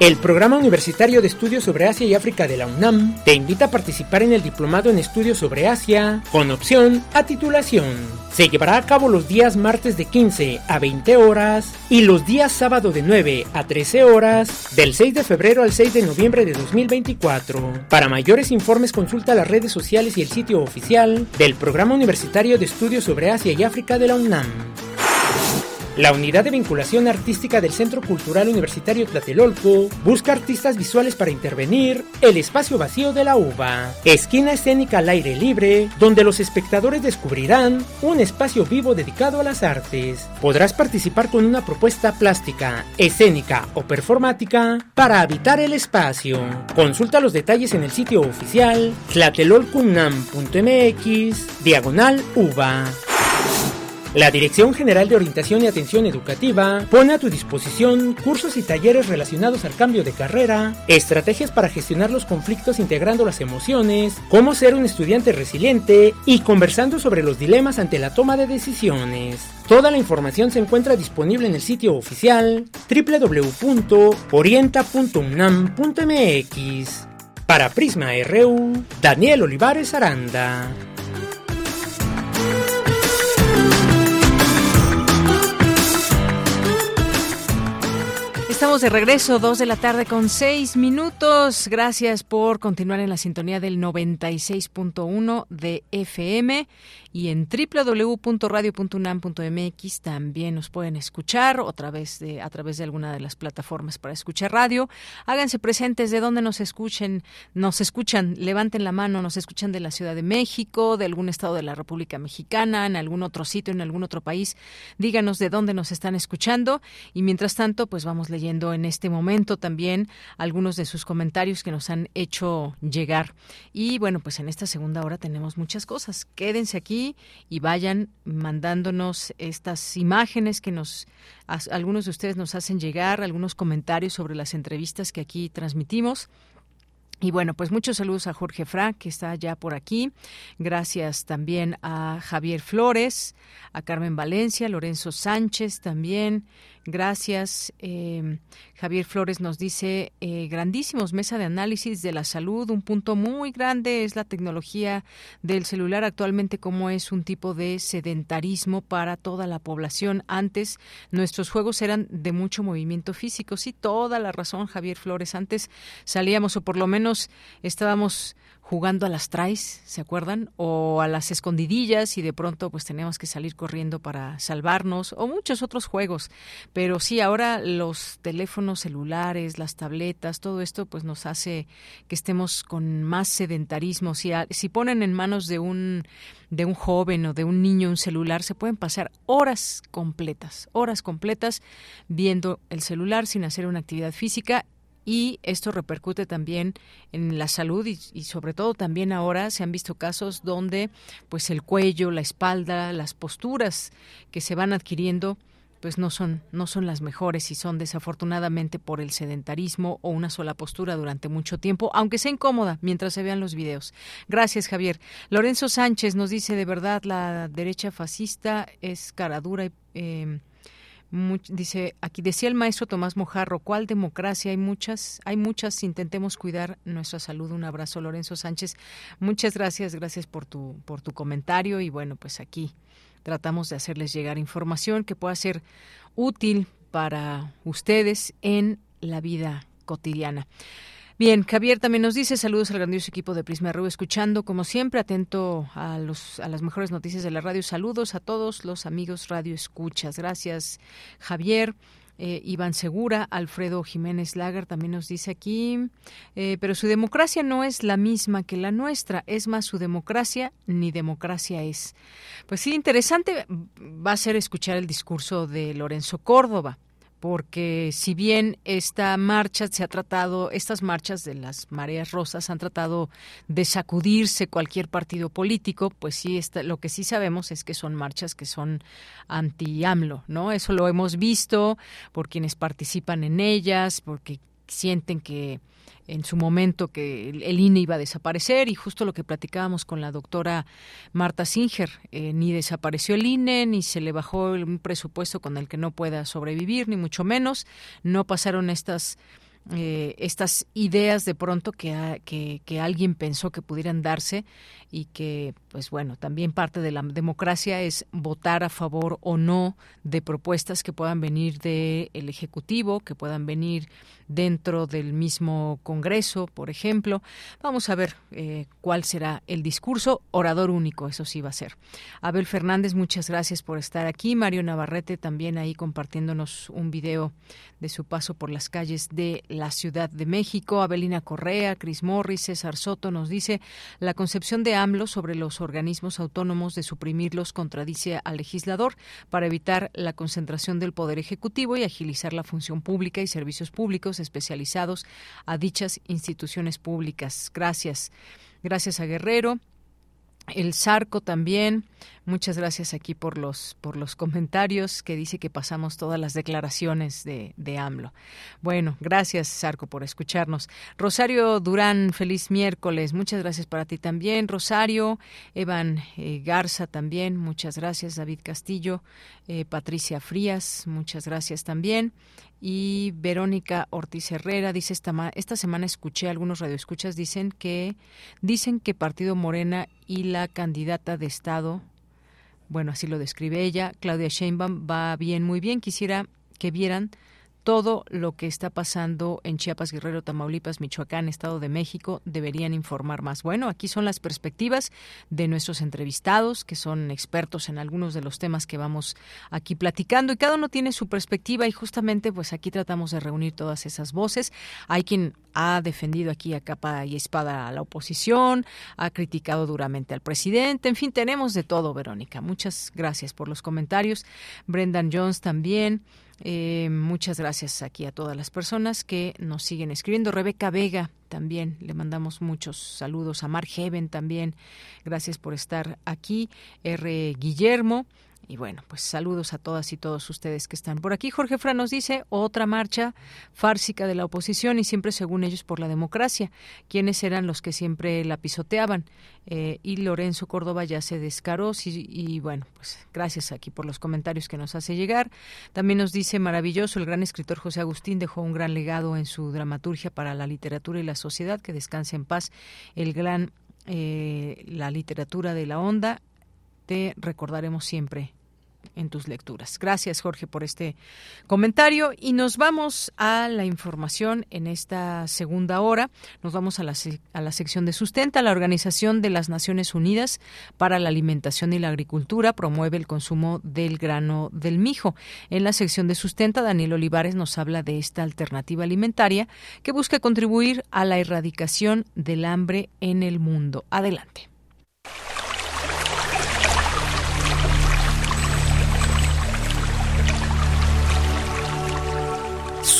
El Programa Universitario de Estudios sobre Asia y África de la UNAM te invita a participar en el Diplomado en Estudios sobre Asia con opción a titulación. Se llevará a cabo los días martes de 15 a 20 horas y los días sábado de 9 a 13 horas del 6 de febrero al 6 de noviembre de 2024. Para mayores informes consulta las redes sociales y el sitio oficial del Programa Universitario de Estudios sobre Asia y África de la UNAM. La unidad de vinculación artística del Centro Cultural Universitario Tlatelolco busca artistas visuales para intervenir el espacio vacío de la uva, esquina escénica al aire libre, donde los espectadores descubrirán un espacio vivo dedicado a las artes. Podrás participar con una propuesta plástica, escénica o performática para habitar el espacio. Consulta los detalles en el sitio oficial tlatelolcunam.mx diagonal uva. La Dirección General de Orientación y Atención Educativa pone a tu disposición cursos y talleres relacionados al cambio de carrera, estrategias para gestionar los conflictos integrando las emociones, cómo ser un estudiante resiliente y conversando sobre los dilemas ante la toma de decisiones. Toda la información se encuentra disponible en el sitio oficial www.orienta.unam.mx. Para Prisma RU, Daniel Olivares Aranda. Estamos de regreso, dos de la tarde con seis minutos. Gracias por continuar en la sintonía del 96.1 de FM y en www.radio.unam.mx también nos pueden escuchar otra vez de, a través de alguna de las plataformas para escuchar radio. Háganse presentes de donde nos escuchen, nos escuchan, levanten la mano, nos escuchan de la Ciudad de México, de algún estado de la República Mexicana, en algún otro sitio, en algún otro país. Díganos de dónde nos están escuchando y mientras tanto, pues vamos leyendo en este momento también algunos de sus comentarios que nos han hecho llegar. Y bueno, pues en esta segunda hora tenemos muchas cosas. Quédense aquí y vayan mandándonos estas imágenes que nos algunos de ustedes nos hacen llegar, algunos comentarios sobre las entrevistas que aquí transmitimos. Y bueno, pues muchos saludos a Jorge Fra, que está ya por aquí. Gracias también a Javier Flores, a Carmen Valencia, Lorenzo Sánchez también. Gracias. Eh, Javier Flores nos dice, eh, grandísimos mesa de análisis de la salud. Un punto muy grande es la tecnología del celular actualmente, como es un tipo de sedentarismo para toda la población. Antes nuestros juegos eran de mucho movimiento físico. Sí, toda la razón, Javier Flores. Antes salíamos o por lo menos estábamos jugando a las traes, ¿se acuerdan? O a las escondidillas y de pronto pues teníamos que salir corriendo para salvarnos o muchos otros juegos. Pero sí, ahora los teléfonos celulares, las tabletas, todo esto pues nos hace que estemos con más sedentarismo. Si, si ponen en manos de un de un joven o de un niño un celular, se pueden pasar horas completas, horas completas viendo el celular sin hacer una actividad física y esto repercute también en la salud y, sobre todo también ahora se han visto casos donde pues el cuello, la espalda, las posturas que se van adquiriendo pues no son no son las mejores y son desafortunadamente por el sedentarismo o una sola postura durante mucho tiempo, aunque sea incómoda mientras se vean los videos. Gracias, Javier. Lorenzo Sánchez nos dice de verdad la derecha fascista es cara dura y eh, dice aquí decía el maestro Tomás Mojarro cuál democracia hay muchas hay muchas. Intentemos cuidar nuestra salud un abrazo Lorenzo Sánchez. Muchas gracias gracias por tu por tu comentario. Y bueno pues aquí tratamos de hacerles llegar información que pueda ser útil para ustedes en la vida cotidiana Bien, Javier también nos dice saludos al grandioso equipo de Prisma RU, escuchando como siempre, atento a, los, a las mejores noticias de la radio. Saludos a todos los amigos Radio Escuchas. Gracias, Javier. Eh, Iván Segura, Alfredo Jiménez Lagar también nos dice aquí, eh, pero su democracia no es la misma que la nuestra, es más su democracia ni democracia es. Pues sí, interesante va a ser escuchar el discurso de Lorenzo Córdoba porque si bien esta marcha se ha tratado, estas marchas de las mareas rosas han tratado de sacudirse cualquier partido político, pues sí, está, lo que sí sabemos es que son marchas que son anti-AMLO, ¿no? Eso lo hemos visto por quienes participan en ellas, porque sienten que en su momento que el INE iba a desaparecer y justo lo que platicábamos con la doctora Marta Singer, eh, ni desapareció el INE, ni se le bajó un presupuesto con el que no pueda sobrevivir, ni mucho menos, no pasaron estas eh, estas ideas de pronto que, que, que, alguien pensó que pudieran darse y que, pues bueno, también parte de la democracia es votar a favor o no de propuestas que puedan venir del Ejecutivo, que puedan venir dentro del mismo Congreso, por ejemplo. Vamos a ver eh, cuál será el discurso. Orador único, eso sí va a ser. Abel Fernández, muchas gracias por estar aquí. Mario Navarrete también ahí compartiéndonos un video de su paso por las calles de la Ciudad de México. Abelina Correa, Cris Morris, César Soto nos dice la concepción de AMLO sobre los organismos autónomos de suprimirlos contradice al legislador para evitar la concentración del Poder Ejecutivo y agilizar la función pública y servicios públicos especializados a dichas instituciones públicas. Gracias. Gracias a Guerrero. El Zarco también. Muchas gracias aquí por los, por los comentarios que dice que pasamos todas las declaraciones de, de AMLO. Bueno, gracias, Sarco, por escucharnos. Rosario Durán, feliz miércoles. Muchas gracias para ti también. Rosario, Evan eh, Garza también, muchas gracias. David Castillo, eh, Patricia Frías, muchas gracias también. Y Verónica Ortiz Herrera dice esta, esta semana escuché algunos radioescuchas dicen que dicen que Partido Morena y la candidata de Estado bueno, así lo describe ella. Claudia Sheinbaum va bien, muy bien. Quisiera que vieran todo lo que está pasando en Chiapas, Guerrero, Tamaulipas, Michoacán, Estado de México, deberían informar más. Bueno, aquí son las perspectivas de nuestros entrevistados, que son expertos en algunos de los temas que vamos aquí platicando, y cada uno tiene su perspectiva, y justamente pues aquí tratamos de reunir todas esas voces. Hay quien ha defendido aquí a capa y espada a la oposición, ha criticado duramente al presidente, en fin, tenemos de todo, Verónica. Muchas gracias por los comentarios. Brendan Jones también. Eh, muchas gracias aquí a todas las personas que nos siguen escribiendo. Rebeca Vega también le mandamos muchos saludos. A Mar también. Gracias por estar aquí. R. Guillermo. Y bueno, pues saludos a todas y todos ustedes que están por aquí. Jorge Fran nos dice otra marcha fársica de la oposición y siempre según ellos por la democracia. ¿Quiénes eran los que siempre la pisoteaban? Eh, y Lorenzo Córdoba ya se descaró. y bueno, pues gracias aquí por los comentarios que nos hace llegar. También nos dice maravilloso, el gran escritor José Agustín dejó un gran legado en su dramaturgia para la literatura y la sociedad. Que descanse en paz el gran, eh, la literatura de la onda. Te recordaremos siempre en tus lecturas. Gracias, Jorge, por este comentario. Y nos vamos a la información en esta segunda hora. Nos vamos a la, a la sección de sustenta. La Organización de las Naciones Unidas para la Alimentación y la Agricultura promueve el consumo del grano del mijo. En la sección de sustenta, Daniel Olivares nos habla de esta alternativa alimentaria que busca contribuir a la erradicación del hambre en el mundo. Adelante.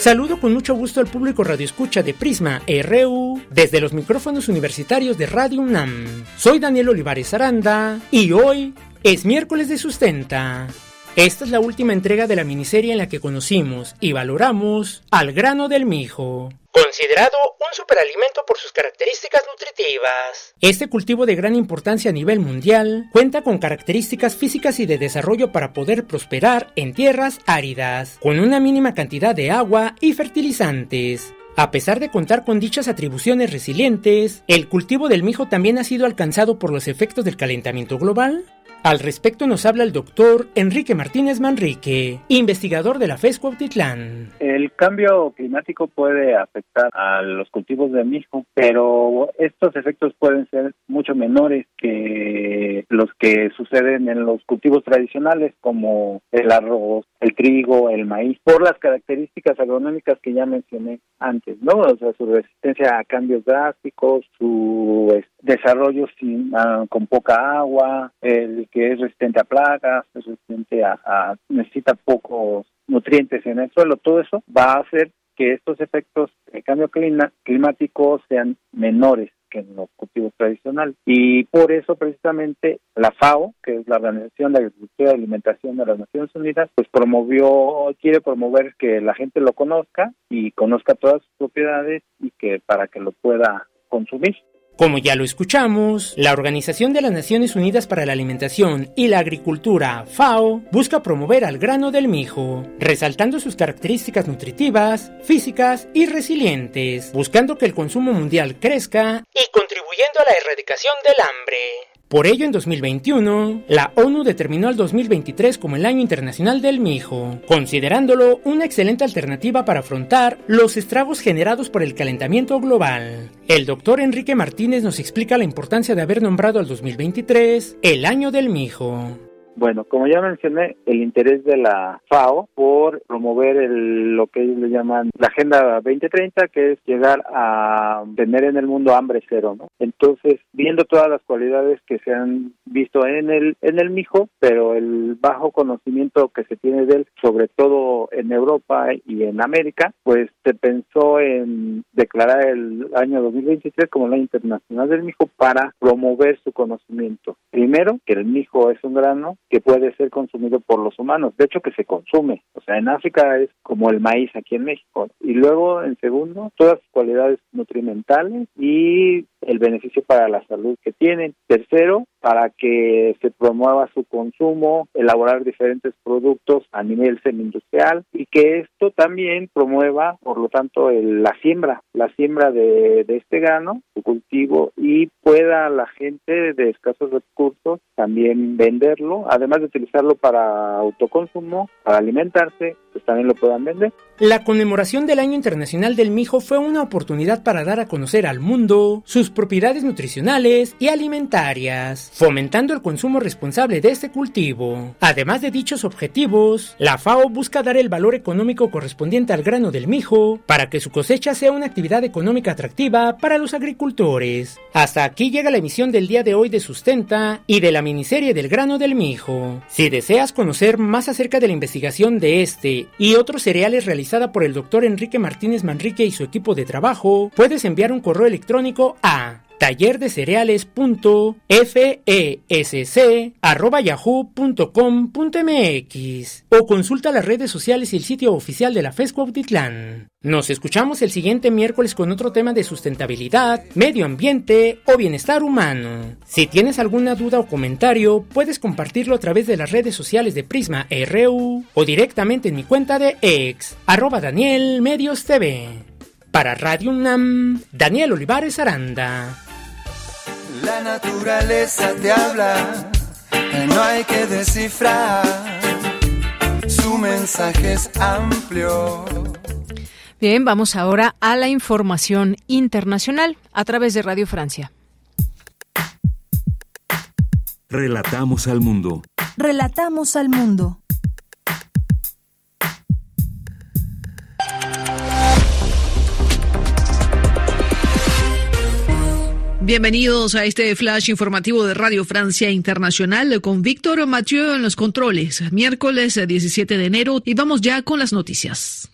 Saludo con mucho gusto al público radioescucha de Prisma RU desde los micrófonos universitarios de Radio UNAM. Soy Daniel Olivares Aranda y hoy es miércoles de sustenta. Esta es la última entrega de la miniserie en la que conocimos y valoramos al grano del mijo. Considerado un superalimento por sus características nutritivas. Este cultivo de gran importancia a nivel mundial cuenta con características físicas y de desarrollo para poder prosperar en tierras áridas, con una mínima cantidad de agua y fertilizantes. A pesar de contar con dichas atribuciones resilientes, el cultivo del mijo también ha sido alcanzado por los efectos del calentamiento global, al respecto nos habla el doctor Enrique Martínez Manrique, investigador de la FESCO Autitlán. El cambio climático puede afectar a los cultivos de mijo, pero estos efectos pueden ser mucho menores que los que suceden en los cultivos tradicionales como el arroz, el trigo, el maíz, por las características agronómicas que ya mencioné antes, ¿no? O sea, su resistencia a cambios drásticos, su desarrollo sin, ah, con poca agua, el que es resistente a plagas, es resistente a, necesita pocos nutrientes en el suelo, todo eso va a hacer que estos efectos de cambio climático sean menores que en los cultivos tradicionales. Y por eso precisamente la FAO, que es la Organización de Agricultura y Alimentación de las Naciones Unidas, pues promovió, quiere promover que la gente lo conozca y conozca todas sus propiedades y que para que lo pueda consumir. Como ya lo escuchamos, la Organización de las Naciones Unidas para la Alimentación y la Agricultura, FAO, busca promover al grano del mijo, resaltando sus características nutritivas, físicas y resilientes, buscando que el consumo mundial crezca y contribuyendo a la erradicación del hambre. Por ello, en 2021, la ONU determinó al 2023 como el Año Internacional del Mijo, considerándolo una excelente alternativa para afrontar los estragos generados por el calentamiento global. El doctor Enrique Martínez nos explica la importancia de haber nombrado al 2023 el Año del Mijo. Bueno, como ya mencioné, el interés de la FAO por promover el, lo que ellos le llaman la Agenda 2030, que es llegar a tener en el mundo hambre cero, ¿no? Entonces, viendo todas las cualidades que se han visto en el en el mijo, pero el bajo conocimiento que se tiene de él, sobre todo en Europa y en América, pues se pensó en declarar el año 2023 como año internacional del mijo para promover su conocimiento. Primero, que el mijo es un grano que puede ser consumido por los humanos, de hecho que se consume, o sea, en África es como el maíz aquí en México. Y luego, en segundo, todas sus cualidades nutrimentales y el beneficio para la salud que tienen. Tercero, para que se promueva su consumo, elaborar diferentes productos a nivel semi-industrial y que esto también promueva, por lo tanto, la siembra, la siembra de, de este grano, su cultivo y pueda la gente de escasos recursos también venderlo, además de utilizarlo para autoconsumo, para alimentarse, pues también lo puedan vender. La conmemoración del Año Internacional del Mijo fue una oportunidad para dar a conocer al mundo sus propiedades nutricionales y alimentarias, fomentando el consumo responsable de este cultivo. Además de dichos objetivos, la FAO busca dar el valor económico correspondiente al grano del mijo para que su cosecha sea una actividad económica atractiva para los agricultores. Hasta aquí llega la emisión del día de hoy de Sustenta y de la miniserie del grano del mijo. Si deseas conocer más acerca de la investigación de este y otros cereales realizados por el doctor Enrique Martínez Manrique y su equipo de trabajo, puedes enviar un correo electrónico a tallerdecereales.fesc.yahoo.com.mx o consulta las redes sociales y el sitio oficial de la FES Cuautitlán. Nos escuchamos el siguiente miércoles con otro tema de sustentabilidad, medio ambiente o bienestar humano. Si tienes alguna duda o comentario, puedes compartirlo a través de las redes sociales de Prisma RU o directamente en mi cuenta de ex, arroba Daniel TV. Para Radio UNAM, Daniel Olivares Aranda. La naturaleza te habla, no hay que descifrar. Su mensaje es amplio. Bien, vamos ahora a la información internacional a través de Radio Francia. Relatamos al mundo. Relatamos al mundo. Bienvenidos a este flash informativo de Radio Francia Internacional con Víctor Mathieu en los controles. Miércoles 17 de enero y vamos ya con las noticias.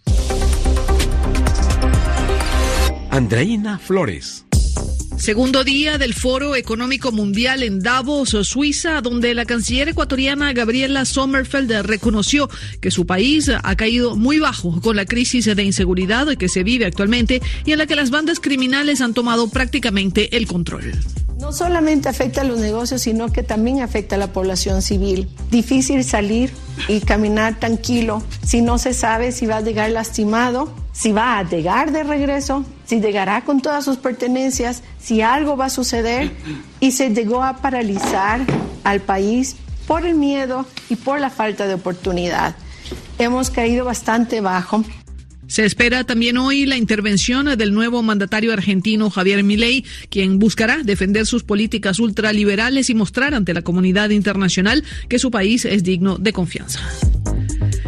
Andreina Flores. Segundo día del Foro Económico Mundial en Davos, Suiza, donde la canciller ecuatoriana Gabriela Sommerfeld reconoció que su país ha caído muy bajo con la crisis de inseguridad que se vive actualmente y en la que las bandas criminales han tomado prácticamente el control. No solamente afecta a los negocios, sino que también afecta a la población civil. Difícil salir y caminar tranquilo si no se sabe si va a llegar lastimado, si va a llegar de regreso, si llegará con todas sus pertenencias, si algo va a suceder. Y se llegó a paralizar al país por el miedo y por la falta de oportunidad. Hemos caído bastante bajo. Se espera también hoy la intervención del nuevo mandatario argentino Javier Milei, quien buscará defender sus políticas ultraliberales y mostrar ante la comunidad internacional que su país es digno de confianza.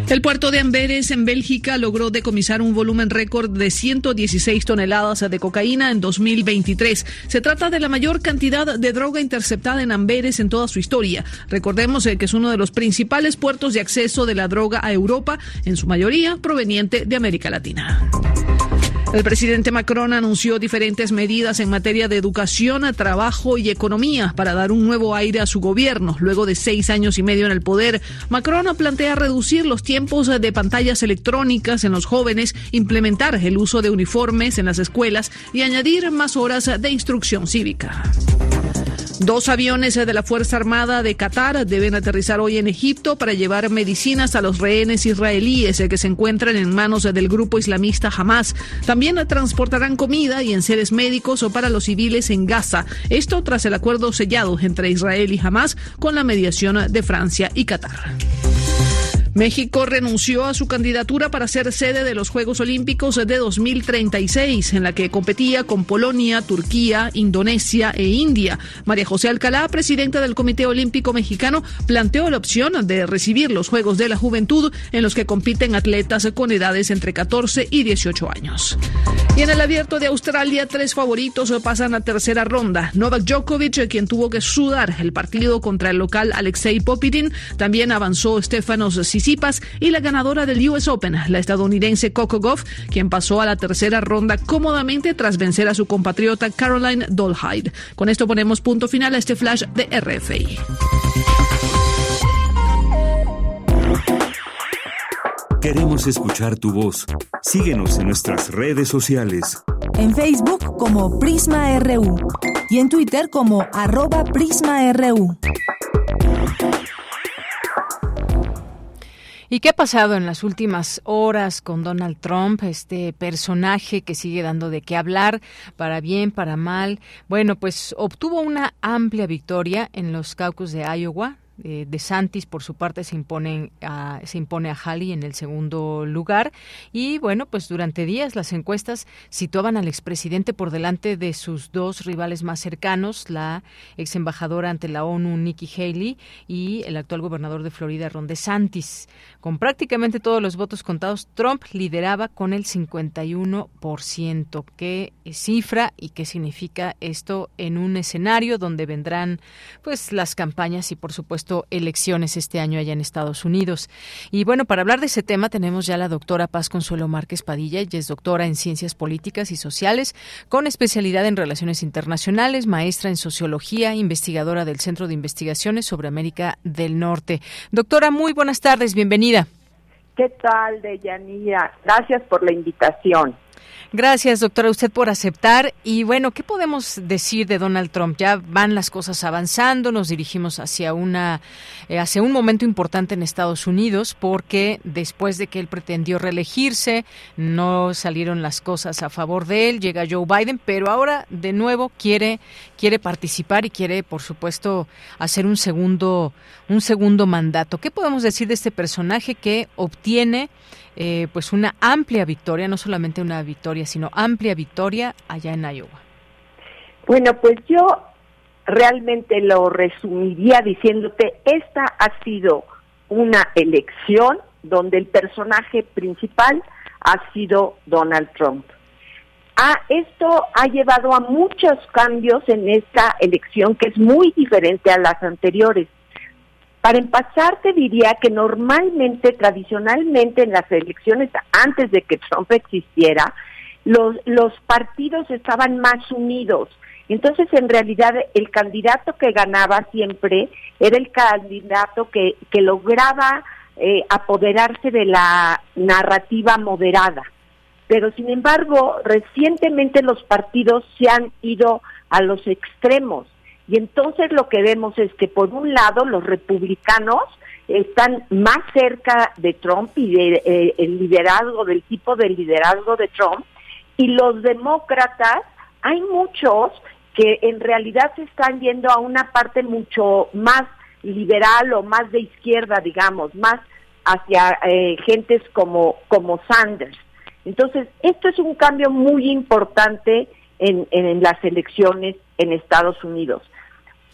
El puerto de Amberes en Bélgica logró decomisar un volumen récord de 116 toneladas de cocaína en 2023. Se trata de la mayor cantidad de droga interceptada en Amberes en toda su historia. Recordemos eh, que es uno de los principales puertos de acceso de la droga a Europa, en su mayoría proveniente de América Latina. El presidente Macron anunció diferentes medidas en materia de educación, trabajo y economía para dar un nuevo aire a su gobierno. Luego de seis años y medio en el poder, Macron plantea reducir los tiempos de pantallas electrónicas en los jóvenes, implementar el uso de uniformes en las escuelas y añadir más horas de instrucción cívica. Dos aviones de la Fuerza Armada de Qatar deben aterrizar hoy en Egipto para llevar medicinas a los rehenes israelíes que se encuentran en manos del grupo islamista Hamas. También transportarán comida y enseres médicos o para los civiles en Gaza. Esto tras el acuerdo sellado entre Israel y Hamas con la mediación de Francia y Qatar. México renunció a su candidatura para ser sede de los Juegos Olímpicos de 2036, en la que competía con Polonia, Turquía, Indonesia e India. María José Alcalá, presidenta del Comité Olímpico Mexicano, planteó la opción de recibir los Juegos de la Juventud en los que compiten atletas con edades entre 14 y 18 años. Y en el abierto de Australia, tres favoritos pasan a tercera ronda. Novak Djokovic, quien tuvo que sudar el partido contra el local Alexei Popitin, también avanzó Stefanos Tsitsipas y la ganadora del US Open, la estadounidense Coco Goff, quien pasó a la tercera ronda cómodamente tras vencer a su compatriota Caroline Dolhide. Con esto ponemos punto final a este flash de RFI. Queremos escuchar tu voz. Síguenos en nuestras redes sociales. En Facebook como Prisma RU y en Twitter como arroba PrismaRU. ¿Y qué ha pasado en las últimas horas con Donald Trump, este personaje que sigue dando de qué hablar, para bien, para mal? Bueno, pues obtuvo una amplia victoria en los caucus de Iowa, eh, de Santis, por su parte, se, impone a, se impone a Halley en el segundo lugar. Y bueno, pues durante días las encuestas situaban al expresidente por delante de sus dos rivales más cercanos, la ex embajadora ante la ONU, Nikki Haley, y el actual gobernador de Florida, Ron DeSantis. Con prácticamente todos los votos contados, Trump lideraba con el 51%. ¿Qué cifra y qué significa esto en un escenario donde vendrán pues las campañas y por supuesto elecciones este año allá en Estados Unidos. Y bueno, para hablar de ese tema tenemos ya a la doctora Paz Consuelo Márquez Padilla, ella es doctora en Ciencias Políticas y Sociales, con especialidad en Relaciones Internacionales, maestra en Sociología, investigadora del Centro de Investigaciones sobre América del Norte. Doctora, muy buenas tardes, bienvenida. ¿Qué tal, Deyanira? Gracias por la invitación. Gracias, doctora, usted por aceptar. Y bueno, ¿qué podemos decir de Donald Trump? Ya van las cosas avanzando, nos dirigimos hacia una eh, hacia un momento importante en Estados Unidos porque después de que él pretendió reelegirse, no salieron las cosas a favor de él, llega Joe Biden, pero ahora de nuevo quiere quiere participar y quiere, por supuesto, hacer un segundo un segundo mandato. ¿Qué podemos decir de este personaje que obtiene eh, pues una amplia victoria, no solamente una victoria, sino amplia victoria allá en Iowa. Bueno, pues yo realmente lo resumiría diciéndote, esta ha sido una elección donde el personaje principal ha sido Donald Trump. Ah, esto ha llevado a muchos cambios en esta elección que es muy diferente a las anteriores. Para empezar, te diría que normalmente, tradicionalmente en las elecciones antes de que Trump existiera, los, los partidos estaban más unidos. Entonces, en realidad, el candidato que ganaba siempre era el candidato que, que lograba eh, apoderarse de la narrativa moderada. Pero, sin embargo, recientemente los partidos se han ido a los extremos y entonces lo que vemos es que por un lado los republicanos están más cerca de Trump y del de, eh, liderazgo, del tipo de liderazgo de Trump, y los demócratas, hay muchos que en realidad se están yendo a una parte mucho más liberal o más de izquierda, digamos, más hacia eh, gentes como, como Sanders. Entonces, esto es un cambio muy importante en, en las elecciones en Estados Unidos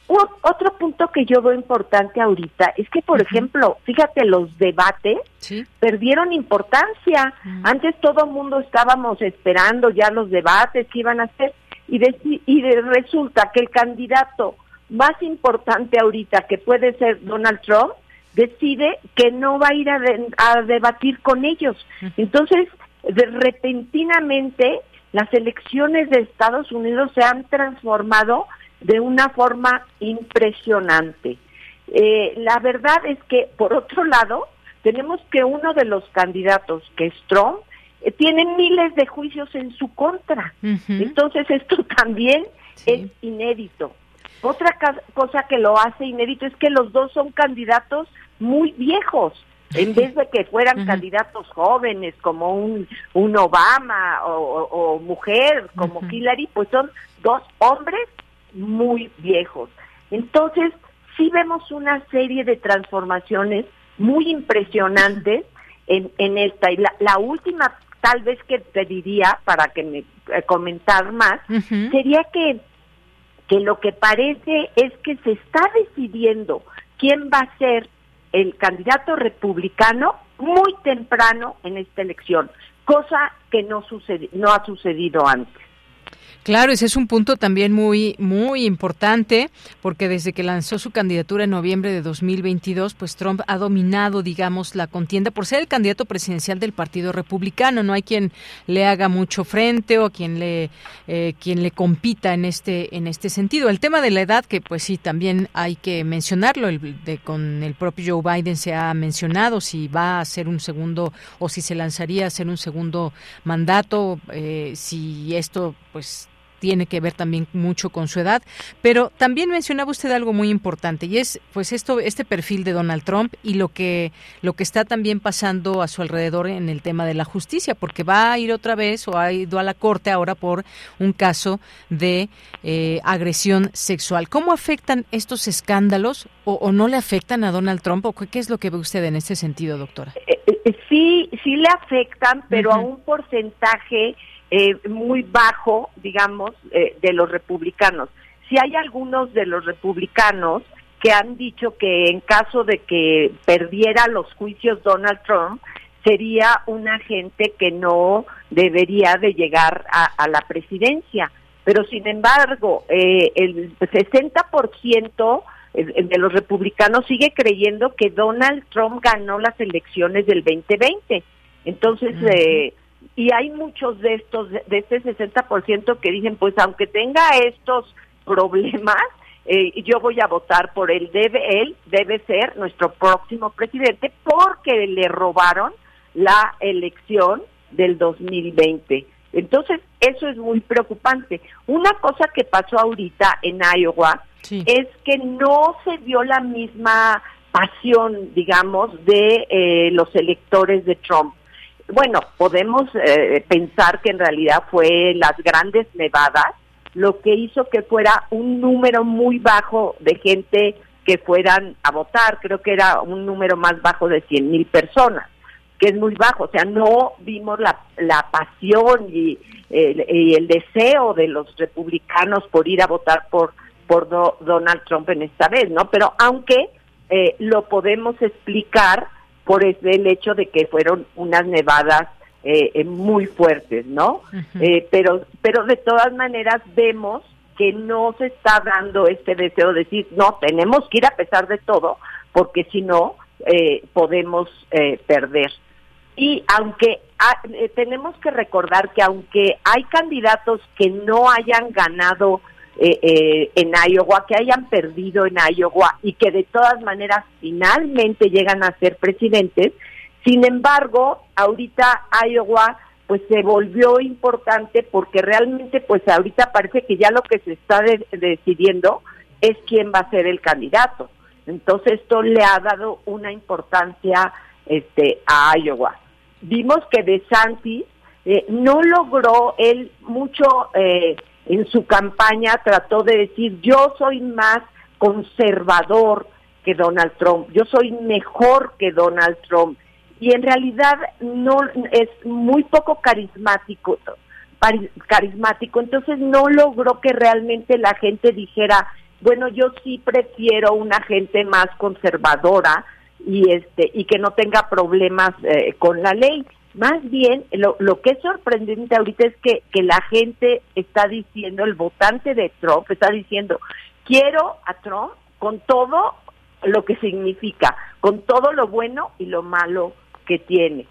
otro punto que yo veo importante ahorita es que, por ejemplo, fíjate, los debates perdieron importancia. Antes todo el mundo estábamos esperando ya los debates que iban a hacer y, y resulta que el candidato más importante ahorita, que puede ser Donald Trump, decide que no va a ir a, a debatir con ellos. Entonces, de, repentinamente, las elecciones de Estados Unidos se han transformado de una forma impresionante. Eh, la verdad es que, por otro lado, tenemos que uno de los candidatos, que es Trump, eh, tiene miles de juicios en su contra. Entonces, esto también es inédito. Otra cosa que lo hace inédito es que los dos son candidatos muy viejos. En vez de que fueran candidatos jóvenes como un, un Obama o, mujer como Hillary, pues son dos hombres muy viejos. Entonces, sí vemos una serie de transformaciones muy impresionantes en, en esta. Y la, última, tal vez que te diría, para que me eh, comentar más, sería que, que lo que parece es que se está decidiendo quién va a ser el candidato republicano muy temprano en esta elección, cosa que no, no ha sucedido antes. Claro, ese es un punto también muy muy importante porque desde que lanzó su candidatura en noviembre de 2022, pues Trump ha dominado, digamos, la contienda por ser el candidato presidencial del Partido Republicano. No hay quien le haga mucho frente o quien le eh, quien le compita en este en este sentido. El tema de la edad, que pues sí también hay que mencionarlo, el, de, con el propio Joe Biden se ha mencionado si va a ser un segundo o si se lanzaría a hacer un segundo mandato, eh, si esto pues tiene que ver también mucho con su edad, pero también mencionaba usted algo muy importante y es pues esto este perfil de Donald Trump y lo que lo que está también pasando a su alrededor en el tema de la justicia, porque va a ir otra vez o ha ido a la corte ahora por un caso de eh, agresión sexual. ¿Cómo afectan estos escándalos o, no le afectan a Donald Trump o qué es lo que ve usted en este sentido, doctora? Eh, eh, sí, sí le afectan, pero a un porcentaje eh, muy bajo, digamos, eh, de los republicanos. Si hay algunos de los republicanos que han dicho que en caso de que perdiera los juicios Donald Trump, sería una gente que no debería de llegar a, la presidencia. Pero sin embargo, eh, el 60% de los republicanos sigue creyendo que Donald Trump ganó las elecciones del 2020. Entonces, eh, y hay muchos de estos, de este 60% que dicen, pues aunque tenga estos problemas, eh, yo voy a votar por él, debe, él debe ser nuestro próximo presidente porque le robaron la elección del 2020. Entonces, eso es muy preocupante. Una cosa que pasó ahorita en Iowa es que no se dio la misma pasión, digamos, de eh, los electores de Trump bueno, podemos eh, pensar que en realidad fue las grandes nevadas lo que hizo que fuera un número muy bajo de gente que fueran a votar. Creo que era un número más bajo de 100 mil personas, que es muy bajo. O sea, no vimos la, la pasión y, el deseo de los republicanos por ir a votar por, por Donald Trump en esta vez, ¿no? Pero aunque eh, lo podemos explicar por el hecho de que fueron unas nevadas eh, eh, muy fuertes, ¿no? Eh, pero, pero de todas maneras vemos que no se está dando este deseo de decir, no, tenemos que ir a pesar de todo, porque si no, podemos perder. Y aunque tenemos que recordar que aunque hay candidatos que no hayan ganado eh, eh, en Iowa, que hayan perdido en Iowa y que de todas maneras finalmente llegan a ser presidentes. Sin embargo, ahorita Iowa pues se volvió importante porque realmente pues ahorita parece que ya lo que se está decidiendo es quién va a ser el candidato. Entonces esto le ha dado una importancia este a Iowa. Vimos que DeSantis eh, no logró él mucho eh, en su campaña trató de decir yo soy más conservador que Donald Trump, yo soy mejor que Donald Trump y en realidad no es muy poco carismático carismático, entonces no logró que realmente la gente dijera, bueno, yo sí prefiero una gente más conservadora y este y que no tenga problemas eh, con la ley. Más bien, lo, lo que es sorprendente ahorita es que, que la gente está diciendo, el votante de Trump está diciendo, quiero a Trump con todo lo que significa, con todo lo bueno y lo malo que tiene.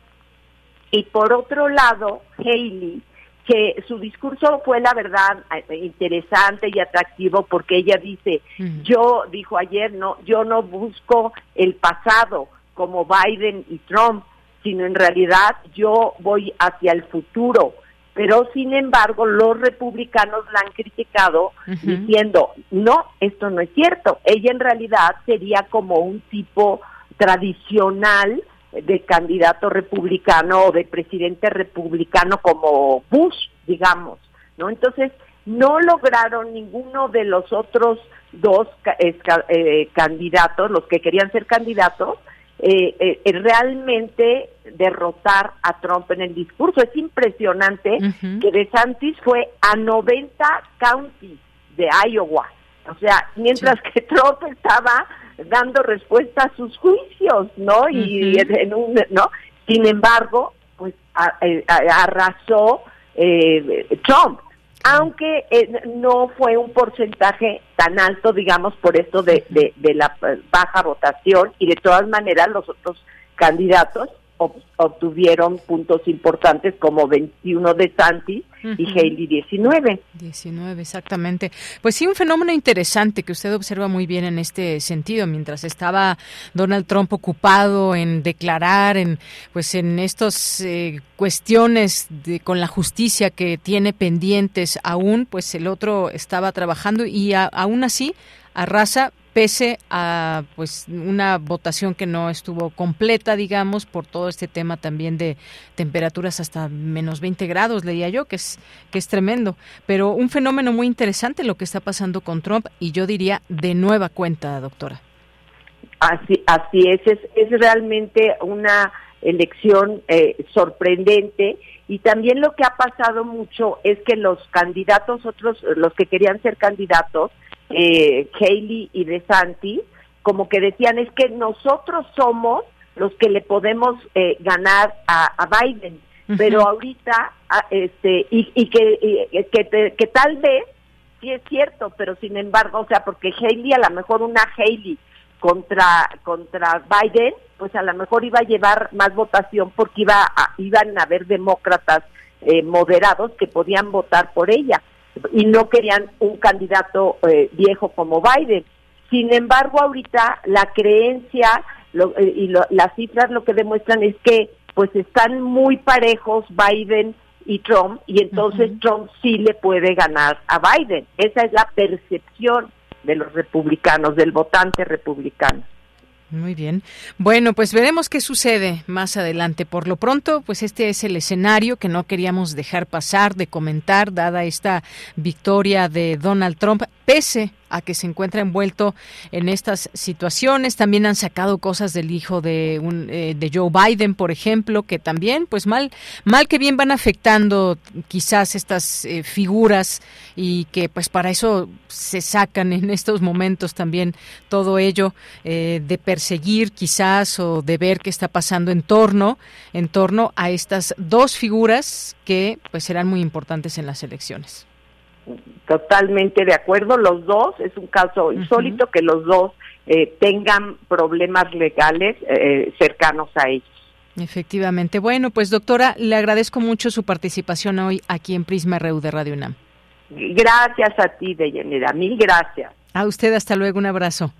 Y por otro lado, Haley, que su discurso fue la verdad eh, interesante y atractivo porque ella dice, yo dijo ayer, no, yo no busco el pasado como Biden y Trump, sino en realidad yo voy hacia el futuro. Pero sin embargo, los republicanos la han criticado diciendo, no, esto no es cierto. Ella en realidad sería como un tipo tradicional de candidato republicano o de presidente republicano como Bush, digamos, ¿no? Entonces, no lograron ninguno de los otros dos eh, candidatos, los que querían ser candidatos, eh, eh, realmente derrotar a Trump en el discurso. Es impresionante que DeSantis fue a 90 counties de Iowa. O sea, mientras que Trump estaba dando respuesta a sus juicios, ¿no? Y en un, ¿no? Sin embargo, pues eh, arrasó Trump aunque eh, no fue un porcentaje tan alto, digamos, por esto de, de, la baja votación y de todas maneras los otros candidatos obtuvieron puntos importantes como 21 de Santi y Haley 19. 19, exactamente. Pues sí, un fenómeno interesante que usted observa muy bien en este sentido. Mientras estaba Donald Trump ocupado en declarar, en pues en estas eh, cuestiones de, con la justicia que tiene pendientes aún, pues el otro estaba trabajando y aún así arrasa pese a pues una votación que no estuvo completa, digamos, por todo este tema también de temperaturas hasta menos 20 grados, leía yo, que es que es tremendo, pero un fenómeno muy interesante lo que está pasando con Trump y yo diría de nueva cuenta, doctora. Así así es, es, realmente una elección eh, sorprendente y también lo que ha pasado mucho es que los candidatos, otros, los que querían ser candidatos, eh, Haley y DeSantis, como que decían es que nosotros somos los que le podemos eh, ganar a, Biden, pero ahorita, ah, este, y, y que, que, que, tal vez sí es cierto, pero sin embargo, o sea, porque Haley, a lo mejor una Haley contra, contra Biden, pues a lo mejor iba a llevar más votación porque iba a, iban a haber demócratas eh, moderados que podían votar por ella y no querían un candidato eh, viejo como Biden. Sin embargo, ahorita la creencia eh, y las cifras lo que demuestran es que pues están muy parejos Biden y Trump y entonces Trump sí le puede ganar a Biden. Esa es la percepción de los republicanos, del votante republicano. Muy bien. Bueno, pues veremos qué sucede más adelante. Por lo pronto, pues este es el escenario que no queríamos dejar pasar de comentar, dada esta victoria de Donald Trump, pese a que se encuentra envuelto en estas situaciones. También han sacado cosas del hijo de, un, eh, de Joe Biden, por ejemplo, que también, pues mal, mal que bien van afectando quizás estas eh, figuras y que pues para eso se sacan en estos momentos también todo ello eh, de perseguir quizás o de ver qué está pasando en torno, en torno a estas dos figuras que pues serán muy importantes en las elecciones. Totalmente de acuerdo, los dos, es un caso insólito que los dos eh, tengan problemas legales eh, cercanos a ellos. Efectivamente. Bueno, pues doctora, le agradezco mucho su participación hoy aquí en Prisma RU de Radio UNAM. Gracias a ti, Deyanira, mil gracias. A usted, hasta luego, un abrazo.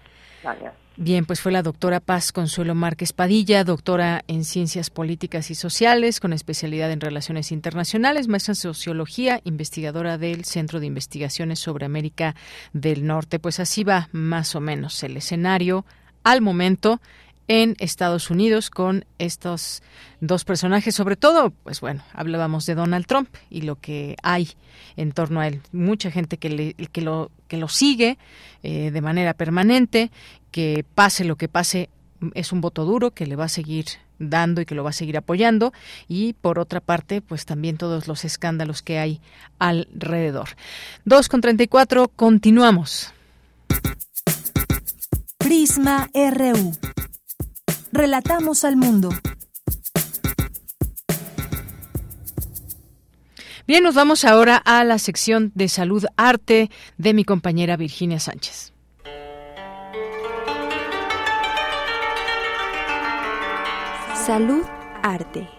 Gracias. Bien, pues fue la doctora Paz Consuelo Márquez Padilla, doctora en Ciencias Políticas y Sociales, con especialidad en Relaciones Internacionales, maestra en Sociología, investigadora del Centro de Investigaciones sobre América del Norte. Pues así va más o menos el escenario al momento en Estados Unidos con estos dos personajes, sobre todo, pues bueno, hablábamos de Donald Trump y lo que hay en torno a él. Mucha gente que, le, que, lo, que lo sigue eh, de manera permanente, que pase lo que pase, es un voto duro que le va a seguir dando y que lo va a seguir apoyando y por otra parte pues también todos los escándalos que hay alrededor. 2 con 34 continuamos. Prisma RU. Relatamos al mundo. Bien, nos vamos ahora a la sección de salud arte de mi compañera Virginia Sánchez. Salud arte.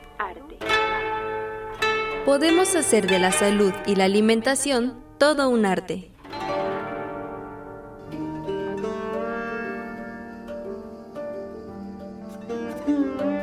Podemos hacer de la salud y la alimentación todo un arte.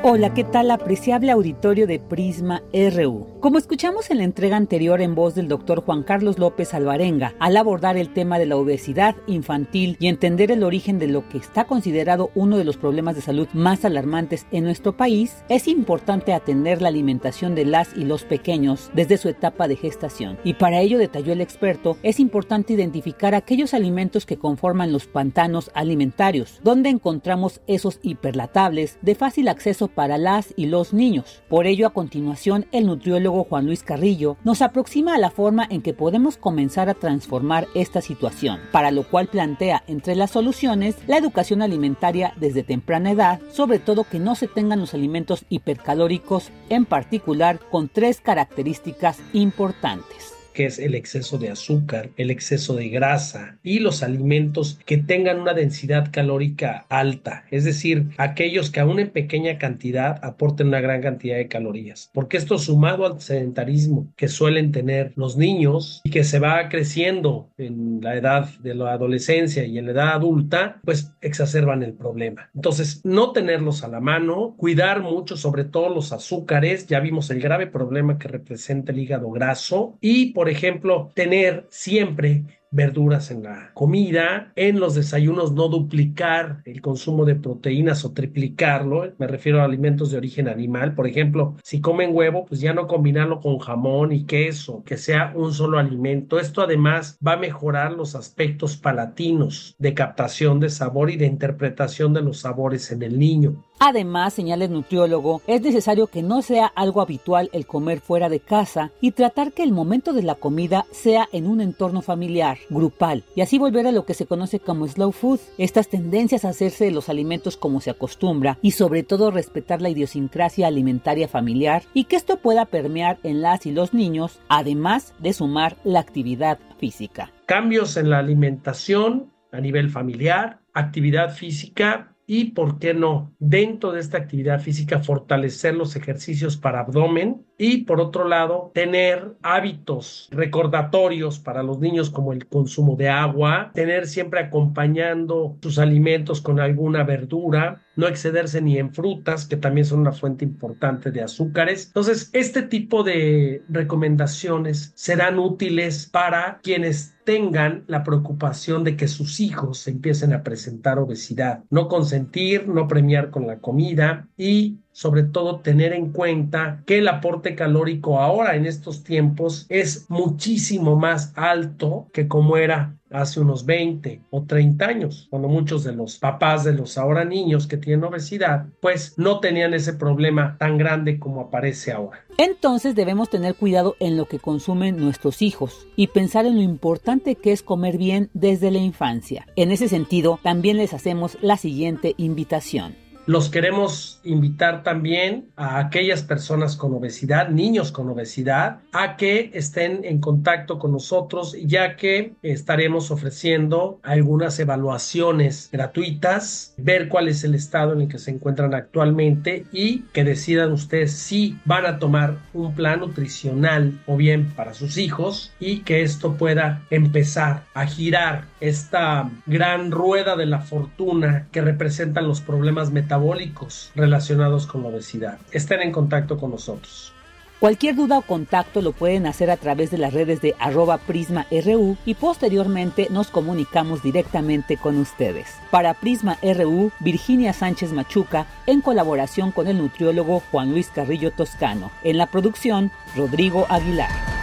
Hola, ¿qué tal apreciable auditorio de Prisma RU? Como escuchamos en la entrega anterior en voz del doctor Juan Carlos López Alvarenga, al abordar el tema de la obesidad infantil y entender el origen de lo que está considerado uno de los problemas de salud más alarmantes en nuestro país, es importante atender la alimentación de las y los pequeños desde su etapa de gestación. Y para ello, detalló el experto, es importante identificar aquellos alimentos que conforman los pantanos alimentarios, donde encontramos esos hiperlatables de fácil acceso para las y los niños. Por ello, a continuación, el nutriólogo Juan Luis Carrillo nos aproxima a la forma en que podemos comenzar a transformar esta situación, para lo cual plantea entre las soluciones la educación alimentaria desde temprana edad, sobre todo que no se tengan los alimentos hipercalóricos, en particular con tres características importantes que es el exceso de azúcar, el exceso de grasa y los alimentos que tengan una densidad calórica alta, es decir, aquellos que aún en pequeña cantidad aporten una gran cantidad de calorías, porque esto sumado al sedentarismo que suelen tener los niños y que se va creciendo en la edad de la adolescencia y en la edad adulta, pues exacerban el problema. Entonces, no tenerlos a la mano, cuidar mucho sobre todo los azúcares, ya vimos el grave problema que representa el hígado graso y por ejemplo, tener siempre verduras en la comida, en los desayunos no duplicar el consumo de proteínas o triplicarlo, me refiero a alimentos de origen animal, por ejemplo, si comen huevo, pues ya no combinarlo con jamón y queso, que sea un solo alimento. Esto además va a mejorar los aspectos palatinos de captación de sabor y de interpretación de los sabores en el niño. Además, señala el nutriólogo, es necesario que no sea algo habitual el comer fuera de casa y tratar que el momento de la comida sea en un entorno familiar, grupal, y así volver a lo que se conoce como slow food, estas tendencias a hacerse de los alimentos como se acostumbra y sobre todo respetar la idiosincrasia alimentaria familiar y que esto pueda permear en las y los niños, además de sumar la actividad física. Cambios en la alimentación a nivel familiar, actividad física y, ¿por qué no? Dentro de esta actividad física, fortalecer los ejercicios para abdomen y, por otro lado, tener hábitos recordatorios para los niños como el consumo de agua, tener siempre acompañando sus alimentos con alguna verdura, no excederse ni en frutas, que también son una fuente importante de azúcares. Entonces, este tipo de recomendaciones serán útiles para quienes tengan la preocupación de que sus hijos empiecen a presentar obesidad. No consentir, no premiar con la comida y sobre todo tener en cuenta que el aporte calórico ahora en estos tiempos es muchísimo más alto que como era hace unos 20 o 30 años, cuando muchos de los papás de los ahora niños que tienen obesidad, pues no tenían ese problema tan grande como aparece ahora. Entonces debemos tener cuidado en lo que consumen nuestros hijos y pensar en lo importante que es comer bien desde la infancia. En ese sentido, también les hacemos la siguiente invitación. Los queremos invitar también a aquellas personas con obesidad, niños con obesidad, a que estén en contacto con nosotros, ya que estaremos ofreciendo algunas evaluaciones gratuitas, ver cuál es el estado en el que se encuentran actualmente y que decidan ustedes si van a tomar un plan nutricional o bien para sus hijos y que esto pueda empezar a girar esta gran rueda de la fortuna que representan los problemas metabólicos metabólicos relacionados con la obesidad. Estén en contacto con nosotros. Cualquier duda o contacto lo pueden hacer a través de las redes de arroba prisma.ru y posteriormente nos comunicamos directamente con ustedes. Para Prisma RU, Virginia Sánchez Machuca, en colaboración con el nutriólogo Juan Luis Carrillo Toscano. En la producción, Rodrigo Aguilar.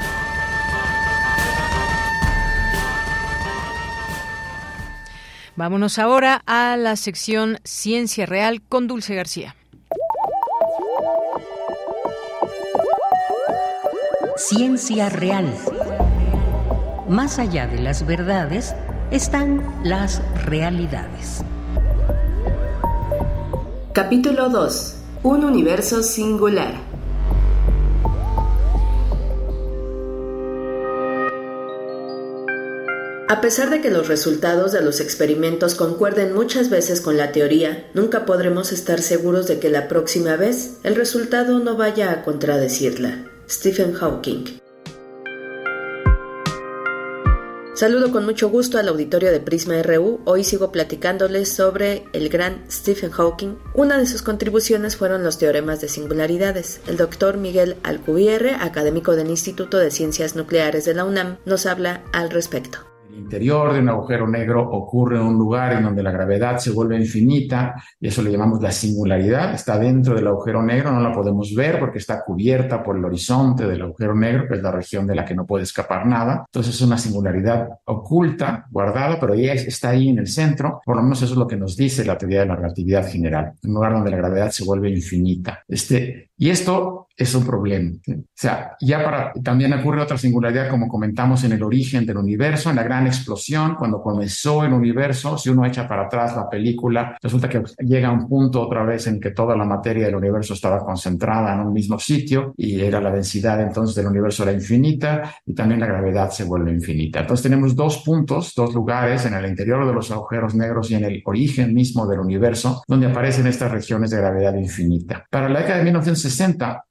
Vámonos ahora a la sección Ciencia Real con Dulce García. Ciencia Real. Más allá de las verdades están las realidades. Capítulo 2. Un universo singular. A pesar de que los resultados de los experimentos concuerden muchas veces con la teoría, nunca podremos estar seguros de que la próxima vez el resultado no vaya a contradecirla. Stephen Hawking Saludo con mucho gusto al auditorio de Prisma RU. Hoy sigo platicándoles sobre el gran Stephen Hawking. Una de sus contribuciones fueron los teoremas de singularidades. El doctor Miguel Alcubierre, académico del Instituto de Ciencias Nucleares de la UNAM, nos habla al respecto interior de un agujero negro ocurre en un lugar en donde la gravedad se vuelve infinita y eso le llamamos la singularidad. Está dentro del agujero negro, no la podemos ver porque está cubierta por el horizonte del agujero negro, que es la región de la que no puede escapar nada. Entonces es una singularidad oculta, guardada, pero ella está ahí en el centro. Por lo menos eso es lo que nos dice la teoría de la relatividad general, un lugar donde la gravedad se vuelve infinita. Este, y esto es un problema. O sea, ya para, también ocurre otra singularidad, como comentamos en el origen del universo, en la gran explosión, cuando comenzó el universo, si uno echa para atrás la película, resulta que llega un punto otra vez en que toda la materia del universo estaba concentrada en un mismo sitio y era la densidad entonces del universo era infinita y también la gravedad se vuelve infinita. Entonces tenemos dos puntos, dos lugares en el interior de los agujeros negros y en el origen mismo del universo, donde aparecen estas regiones de gravedad infinita. Para la década de 1960,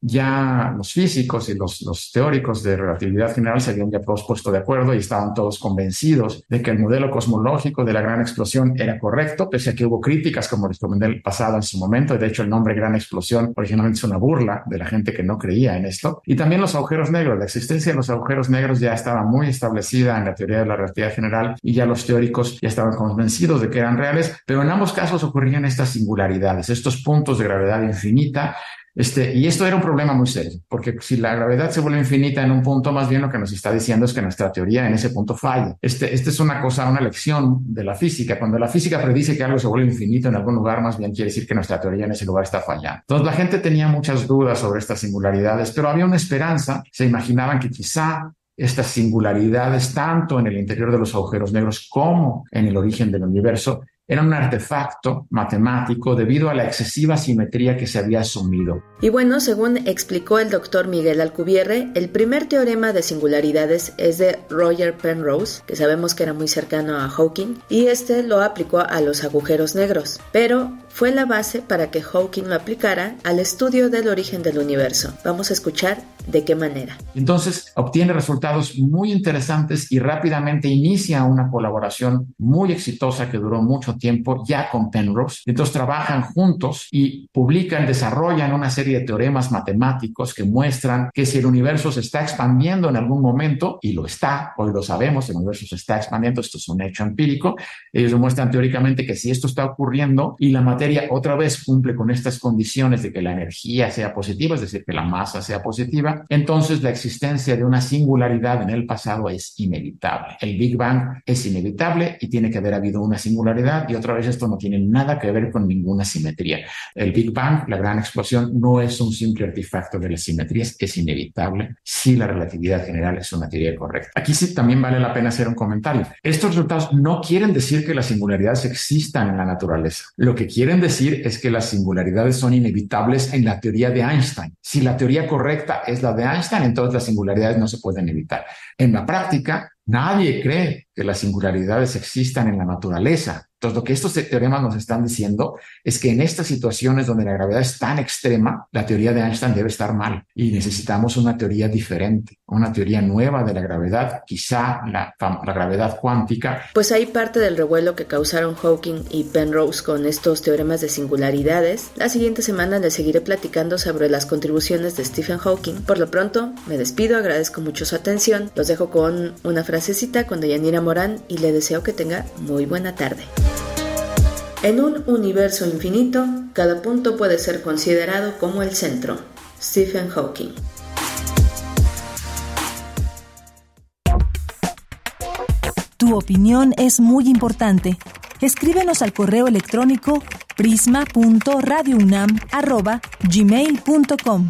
ya los físicos y los, los teóricos de relatividad general se habían ya todos puesto de acuerdo y estaban todos convencidos de que el modelo cosmológico de la gran explosión era correcto, pese a que hubo críticas, como les comenté el pasado en su momento, de hecho el nombre gran explosión originalmente es una burla de la gente que no creía en esto. Y también los agujeros negros, la existencia de los agujeros negros ya estaba muy establecida en la teoría de la relatividad general y ya los teóricos ya estaban convencidos de que eran reales, pero en ambos casos ocurrían estas singularidades, estos puntos de gravedad infinita este, y esto era un problema muy serio, porque si la gravedad se vuelve infinita en un punto, más bien lo que nos está diciendo es que nuestra teoría en ese punto falla. Este, esta es una cosa, una lección de la física. Cuando la física predice que algo se vuelve infinito en algún lugar, más bien quiere decir que nuestra teoría en ese lugar está fallando. Entonces la gente tenía muchas dudas sobre estas singularidades, pero había una esperanza. Se imaginaban que quizá estas singularidades, tanto en el interior de los agujeros negros como en el origen del universo, era un artefacto matemático debido a la excesiva simetría que se había asumido. Y bueno, según explicó el doctor Miguel Alcubierre, el primer teorema de singularidades es de Roger Penrose, que sabemos que era muy cercano a Hawking, y este lo aplicó a los agujeros negros, pero fue la base para que Hawking lo aplicara al estudio del origen del universo. Vamos a escuchar de qué manera. Entonces obtiene resultados muy interesantes y rápidamente inicia una colaboración muy exitosa que duró mucho tiempo ya con Penrose. Entonces trabajan juntos y publican, desarrollan una serie de teoremas matemáticos que muestran que si el universo se está expandiendo en algún momento, y lo está, hoy lo sabemos, el universo se está expandiendo, esto es un hecho empírico, ellos demuestran teóricamente que si esto está ocurriendo y la materia otra vez cumple con estas condiciones de que la energía sea positiva, es decir, que la masa sea positiva, entonces la existencia de una singularidad en el pasado es inevitable. El Big Bang es inevitable y tiene que haber habido una singularidad y otra vez esto no tiene nada que ver con ninguna simetría. El Big Bang, la gran explosión, no es un simple artefacto de las simetrías, es inevitable si la relatividad general es una teoría correcta. Aquí sí también vale la pena hacer un comentario. Estos resultados no quieren decir que las singularidades existan en la naturaleza. Lo que quieren decir es que las singularidades son inevitables en la teoría de Einstein. Si la teoría correcta es la de Einstein, entonces las singularidades no se pueden evitar. En la práctica, nadie cree que las singularidades existan en la naturaleza. Entonces, lo que estos teoremas nos están diciendo es que en estas situaciones donde la gravedad es tan extrema, la teoría de Einstein debe estar mal y necesitamos una teoría diferente, una teoría nueva de la gravedad, quizá la, la gravedad cuántica. Pues hay parte del revuelo que causaron Hawking y Penrose con estos teoremas de singularidades. La siguiente semana les seguiré platicando sobre las contribuciones de Stephen Hawking. Por lo pronto, me despido, agradezco mucho su atención. Los dejo con una frasecita con Deyanira Morán y le deseo que tenga muy buena tarde. En un universo infinito, cada punto puede ser considerado como el centro. Stephen Hawking. Tu opinión es muy importante. Escríbenos al correo electrónico prisma.radiounam@gmail.com.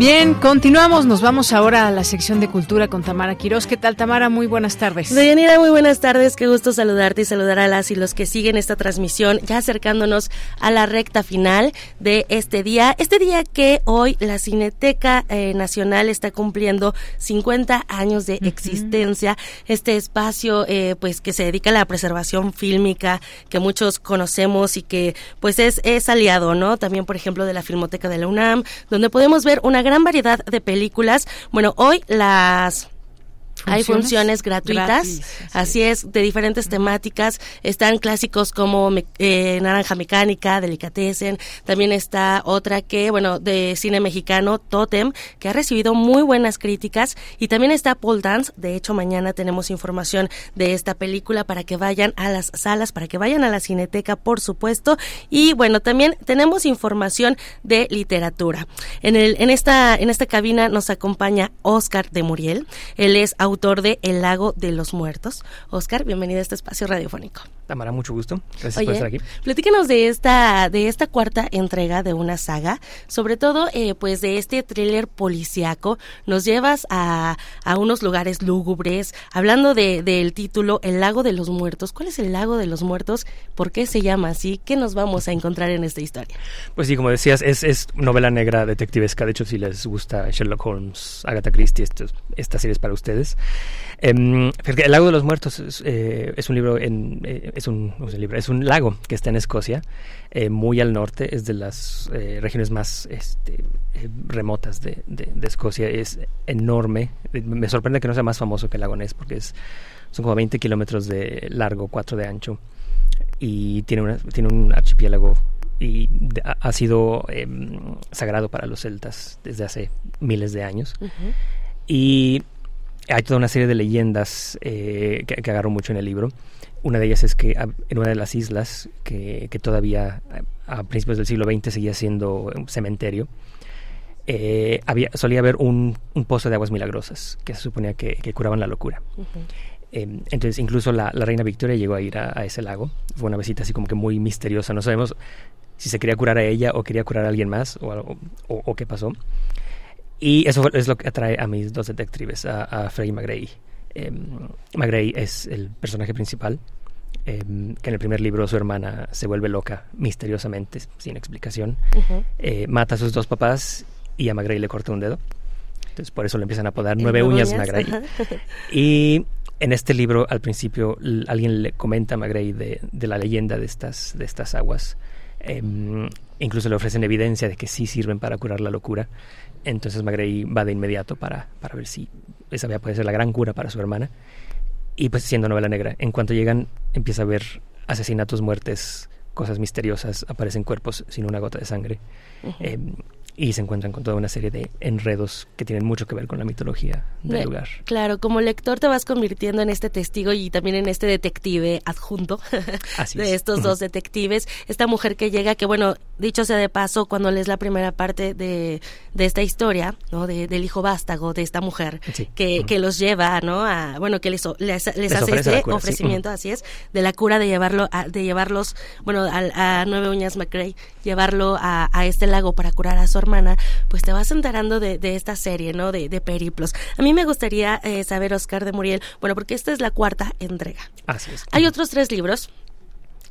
Bien, continuamos. Nos vamos ahora a la sección de cultura con Tamara Quiroz. ¿Qué tal, Tamara? Muy buenas tardes. Deyanira, muy buenas tardes. Qué gusto saludarte y saludar a las y los que siguen esta transmisión, ya acercándonos a la recta final de este día. Este día que hoy la Cineteca eh, Nacional está cumpliendo 50 años de existencia. Este espacio, eh, pues, que se dedica a la preservación fílmica, que muchos conocemos y que, pues, es, es aliado, ¿no? También, por ejemplo, de la Filmoteca de la UNAM, donde podemos ver una gran variedad de películas. Bueno, hoy las hay funciones gratuitas, así, es. de diferentes temáticas. Están clásicos como eh, Naranja Mecánica, Delicatessen. También está otra que, bueno, de cine mexicano, Totem, que ha recibido muy buenas críticas. Y también está Paul Dance. De hecho, mañana tenemos información de esta película para que vayan a las salas, para que vayan a la cineteca, por supuesto. Y bueno, también tenemos información de literatura. En, el, en, esta, en esta cabina nos acompaña Oscar de Muriel. Él es autor de El lago de los muertos. Oscar, bienvenido a este espacio radiofónico. Tamara, mucho gusto. Gracias por estar aquí. Platícanos de esta, de esta cuarta entrega de una saga, sobre todo eh, pues de este thriller policiaco. Nos llevas a, a unos lugares lúgubres, hablando de, del título El lago de los muertos. ¿Cuál es el lago de los muertos? ¿Por qué se llama así? ¿Qué nos vamos a encontrar en esta historia? Pues sí, como decías, es, es novela negra detectivesca. De hecho, si les gusta Sherlock Holmes, Agatha Christie, esto, esta serie es para ustedes. Eh, el lago de los muertos es, eh, es un libro en... Es un, libro, es un lago que está en Escocia, eh, muy al norte, es de las eh, regiones más este, eh, remotas de, de, Escocia, es enorme. Me sorprende que no sea más famoso que el lago Ness, porque es, son como 20 kilómetros de largo, 4 de ancho, y tiene, una, tiene un archipiélago y ha sido em, sagrado para los celtas desde hace miles de años. Y hay toda una serie de leyendas que, que agarro mucho en el libro. Una de ellas es que en una de las islas, que, todavía a principios del siglo XX seguía siendo un cementerio, eh, había, solía haber un, pozo de aguas milagrosas que se suponía que, curaban la locura. Em, entonces, incluso la, reina Victoria llegó a ir a, ese lago. Fue una visita así como que muy misteriosa. No sabemos si se quería curar a ella o quería curar a alguien más o, o, qué pasó. Y eso es lo que atrae a mis dos detectives, a, a Frey y eh, es el personaje principal, em, que en el primer libro su hermana se vuelve loca misteriosamente, sin explicación, eh, mata a sus dos papás y a Magrey le corta un dedo. Entonces por eso le empiezan a apodar nueve uñas, Magrey. Y en este libro al principio alguien le comenta a Magrey de, la leyenda de estas, de estas aguas. Em, incluso le ofrecen evidencia de que sí sirven para curar la locura. Entonces Magrey va de inmediato para, para ver si esa puede ser la gran cura para su hermana. Y pues siendo novela negra, en cuanto llegan empieza a ver asesinatos, muertes, cosas misteriosas, aparecen cuerpos sin una gota de sangre y se encuentran con toda una serie de enredos que tienen mucho que ver con la mitología del lugar. Claro, como lector te vas convirtiendo en este testigo y también en este detective adjunto de estos dos detectives. Esta mujer que llega, que bueno, dicho sea de paso, cuando lees la primera parte de, de esta historia, ¿no? del hijo vástago de esta mujer que, que, los lleva, ¿no? A, bueno, que les, les, hace este ofrecimiento, así es, de la cura de llevarlo, a, de llevarlos, bueno, a, a Nueve Uñas McRae, llevarlo a, a este lago para curar a su hermano pues te vas enterando de, esta serie, ¿no? De, de, periplos. A mí me gustaría eh, saber, Oscar de Muriel, bueno, porque esta es la cuarta entrega. Así es. Hay otros tres libros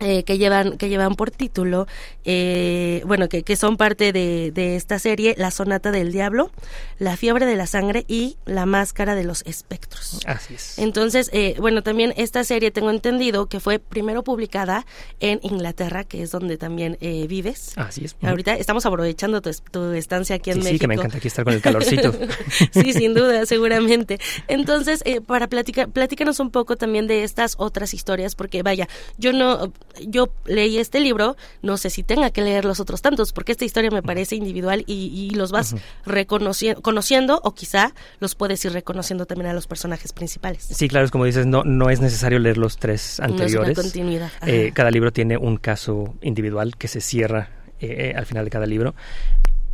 eh, que llevan que llevan por título eh, bueno que, que, son parte de, de, esta serie la sonata del diablo la fiebre de la sangre y la máscara de los espectros. Así es. Entonces eh, bueno también esta serie tengo entendido que fue primero publicada en Inglaterra que es donde también vives. Así es. Ahorita estamos aprovechando tu, tu estancia aquí en México sí que me encanta aquí estar con el calorcito. Sí sin duda seguramente. Entonces para platicar platícanos un poco también de estas otras historias porque vaya yo no yo leí este libro, no sé si tenga que leer los otros tantos, porque esta historia me parece individual y, los vas reconociendo, conociendo o quizá los puedes ir reconociendo también a los personajes principales. Sí, claro, es como dices, no, no es necesario leer los tres anteriores. No continuidad. Eh, cada libro tiene un caso individual que se cierra eh, al final de cada libro.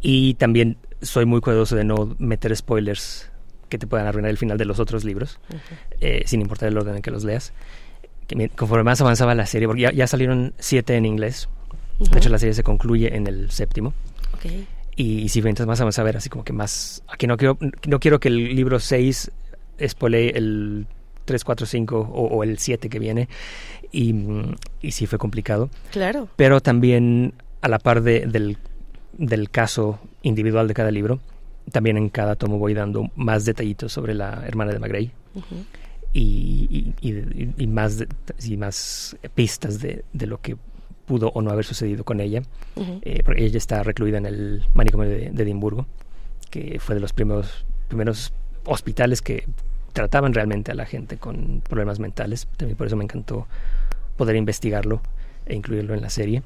Y también soy muy cuidadoso de no meter spoilers que te puedan arruinar el final de los otros libros, eh, sin importar el orden en que los leas conforme más avanzaba la serie, porque ya, salieron siete en inglés, de hecho la serie se concluye en el séptimo. Y, si mientras más vamos a ver, así como que más... Aquí no quiero, no quiero que el libro 6 spoilee el 3, 4, 5 o, el 7 que viene. Y, y sí fue complicado. Claro. Pero también a la par de, del, del caso individual de cada libro, también en cada tomo voy dando más detallitos sobre la hermana de Magray y, y, más, y más pistas de, de, lo que pudo o no haber sucedido con ella. Eh, porque ella está recluida en el manicomio de, Edimburgo, que fue de los primeros, primeros hospitales que trataban realmente a la gente con problemas mentales. También por eso me encantó poder investigarlo e incluirlo en la serie.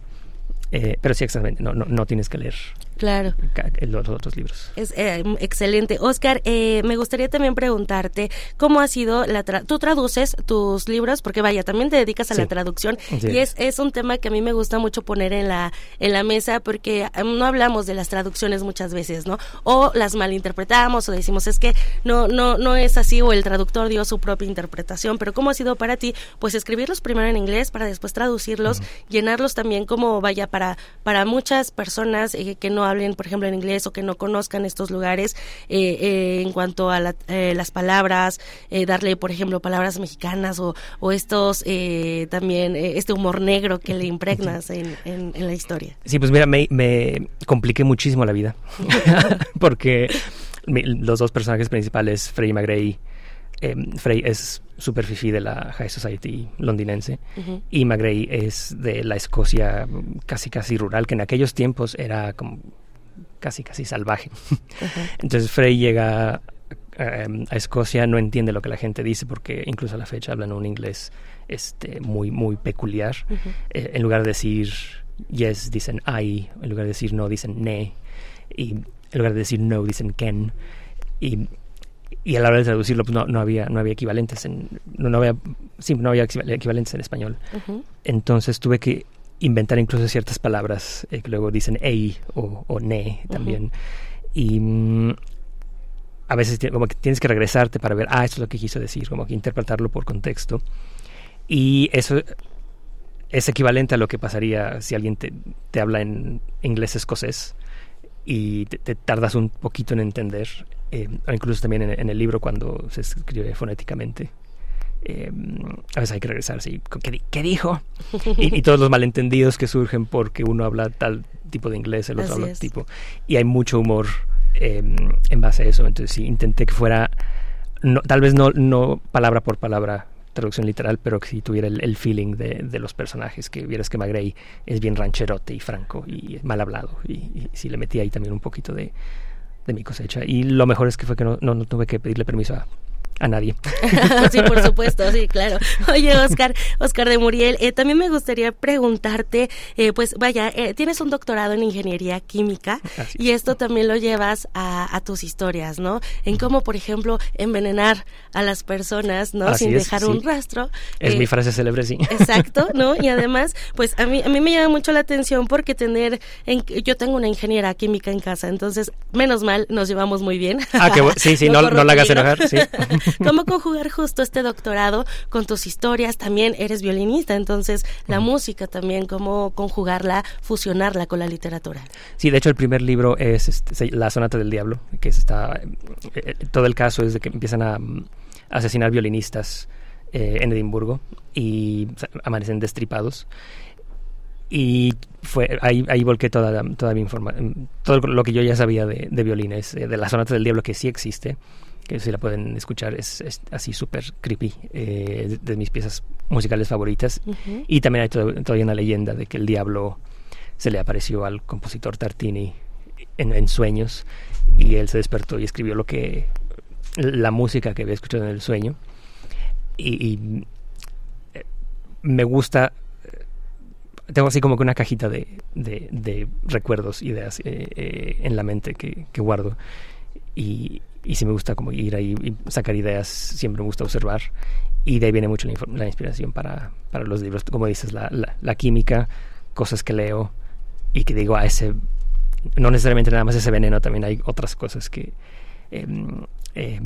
Eh, pero sí, exactamente, no, no, no tienes que leer Claro. los otros libros. Es eh, excelente. Oscar, eh, me gustaría también preguntarte cómo ha sido la... Tú traduces tus libros, porque vaya, también te dedicas a la traducción y es, es un tema que a mí me gusta mucho poner en la, en la mesa porque em, no hablamos de las traducciones muchas veces, ¿no? O las malinterpretamos o decimos es que no, no, no es así o el traductor dio su propia interpretación, pero ¿cómo ha sido para ti? Pues escribirlos primero en inglés para después traducirlos, llenarlos también como vaya para, para muchas personas eh, que no hablen, por ejemplo, en inglés o que no conozcan estos lugares eh, eh, en cuanto a eh, las palabras, darle, por ejemplo, palabras mexicanas o, o estos también, este humor negro que le impregnas en, en, la historia. Sí, pues mira, me, me compliqué muchísimo la vida porque los dos personajes principales, Frey y McGray, Frey es super fifi de la High Society londinense y McGray es de la Escocia casi casi rural que en aquellos tiempos era como casi, casi salvaje. Entonces Frey llega em, a Escocia, no entiende lo que la gente dice porque incluso a la fecha hablan un inglés este, muy, muy peculiar. Eh, en lugar de decir yes, dicen I, en lugar de decir no, dicen ne, y en lugar de decir no, dicen ken. Y, y a la hora de traducirlo pues no, no había no había equivalentes en no, había sí, no había equivalentes en español entonces tuve que inventar incluso ciertas palabras eh, que luego dicen ei o, o ne también. Y mm, a veces como que tienes que regresarte para ver, ah, esto es lo que quiso decir, como que interpretarlo por contexto. Y eso es equivalente a lo que pasaría si alguien te, te habla en inglés escocés y te, tardas un poquito en entender, eh, o incluso también en, el libro cuando se escribe fonéticamente. Eh, a veces hay que regresar así, ¿qué, dijo? y, todos los malentendidos que surgen porque uno habla tal tipo de inglés, el otro habla tipo. Y hay mucho humor em, en base a eso. Entonces sí, intenté que fuera, no, tal vez no, no palabra por palabra traducción literal, pero que si tuviera el, feeling de, de, los personajes, que vieras que Magrey es bien rancherote y franco y mal hablado. Y, si le metí ahí también un poquito de, de mi cosecha. Y lo mejor es que fue que no, no, no tuve que pedirle permiso a a nadie. sí, por supuesto, sí, claro. Oye, Oscar, Oscar de Muriel, eh, también me gustaría preguntarte, eh, pues vaya, eh, tienes un doctorado en ingeniería química y esto también lo llevas a, a, tus historias, ¿no? En cómo, por ejemplo, envenenar a las personas, ¿no? Sin dejar un rastro. Es mi frase célebre, sí. Exacto, ¿no? Y además, pues a mí, a mí me llama mucho la atención porque tener, en, yo tengo una ingeniera química en casa, entonces, menos mal, nos llevamos muy bien. Ah, qué bueno. Sí, sí, no, no la hagas enojar, sí. ¿Cómo conjugar justo este doctorado con tus historias? También eres violinista, entonces la música también, ¿cómo conjugarla, fusionarla con la literatura? Sí, de hecho el primer libro es este, La Sonata del Diablo, que es esta, eh, eh, todo el caso es de que empiezan a, asesinar violinistas eh, en Edimburgo y amanecen destripados y fue ahí, ahí volqué toda, toda mi información, todo lo que yo ya sabía de, de violines, de la sonata del diablo que sí existe, que si la pueden escuchar es, así súper creepy, eh, de, mis piezas musicales favoritas. Y también hay todavía una leyenda de que el diablo se le apareció al compositor Tartini en, sueños y él se despertó y escribió lo que la música que había escuchado en el sueño. Y, eh, me gusta tengo así como que una cajita de, de, recuerdos, ideas eh, en la mente que, que guardo. Y, y sí me gusta como ir ahí y sacar ideas, siempre me gusta observar y de ahí viene mucho la, inspiración para, para, los libros, como dices, la, la, química, cosas que leo y que digo, a ah, ese, no necesariamente nada más ese veneno, también hay otras cosas que, eh,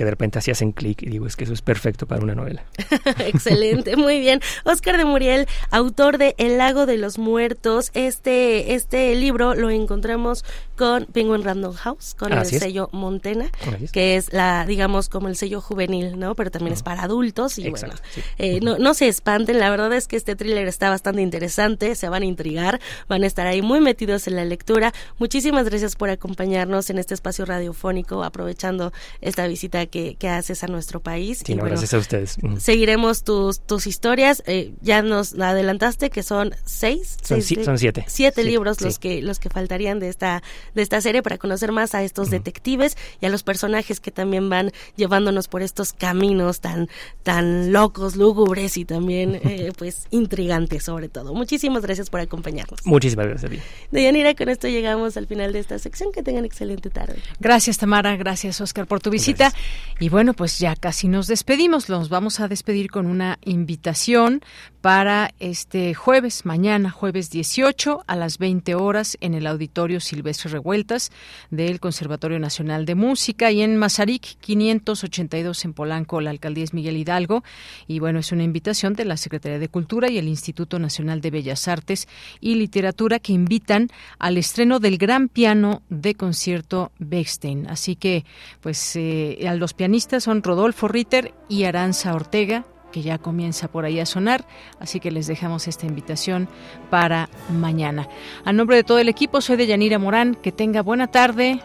que de repente así hacen clic y digo, es que eso es perfecto para una novela. Excelente, muy bien. Oscar de Muriel, autor de El lago de los muertos. Este, este libro lo encontramos con Penguin Random House, con el sello Montena, que es la, digamos, como el sello juvenil, ¿no? Pero también es para adultos y bueno, eh, no, no se espanten, la verdad es que este thriller está bastante interesante, se van a intrigar, van a estar ahí muy metidos en la lectura. Muchísimas gracias por acompañarnos en este espacio radiofónico, aprovechando esta visita que, que haces a nuestro país. Sí, gracias a ustedes. Seguiremos tus, tus historias, eh, ya nos adelantaste que son seis, son, son siete. Siete, libros los que los que faltarían de esta de esta serie para conocer más a estos detectives y a los personajes que también van llevándonos por estos caminos tan tan locos, lúgubres y también eh, pues intrigantes sobre todo. Muchísimas gracias por acompañarnos. Muchísimas gracias a ti. Deyanira, con esto llegamos al final de esta sección. Que tengan excelente tarde. Gracias Tamara, gracias Oscar por tu visita. Y bueno, pues ya casi nos despedimos. Nos vamos a despedir con una invitación para este jueves, mañana, jueves 18 a las 20 horas en el Auditorio Silvestre Revueltas del Conservatorio Nacional de Música y en Mazarik 582 en Polanco, la alcaldía es Miguel Hidalgo. Y bueno, es una invitación de la Secretaría de Cultura y el Instituto Nacional de Bellas Artes y Literatura que invitan al estreno del gran piano de concierto Bechstein. Así que, pues, eh, los pianistas son Rodolfo Ritter y Aranza Ortega que ya comienza por ahí a sonar, así que les dejamos esta invitación para mañana. A nombre de todo el equipo, soy de Yanira Morán, que tenga buena tarde,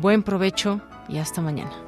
buen provecho y hasta mañana.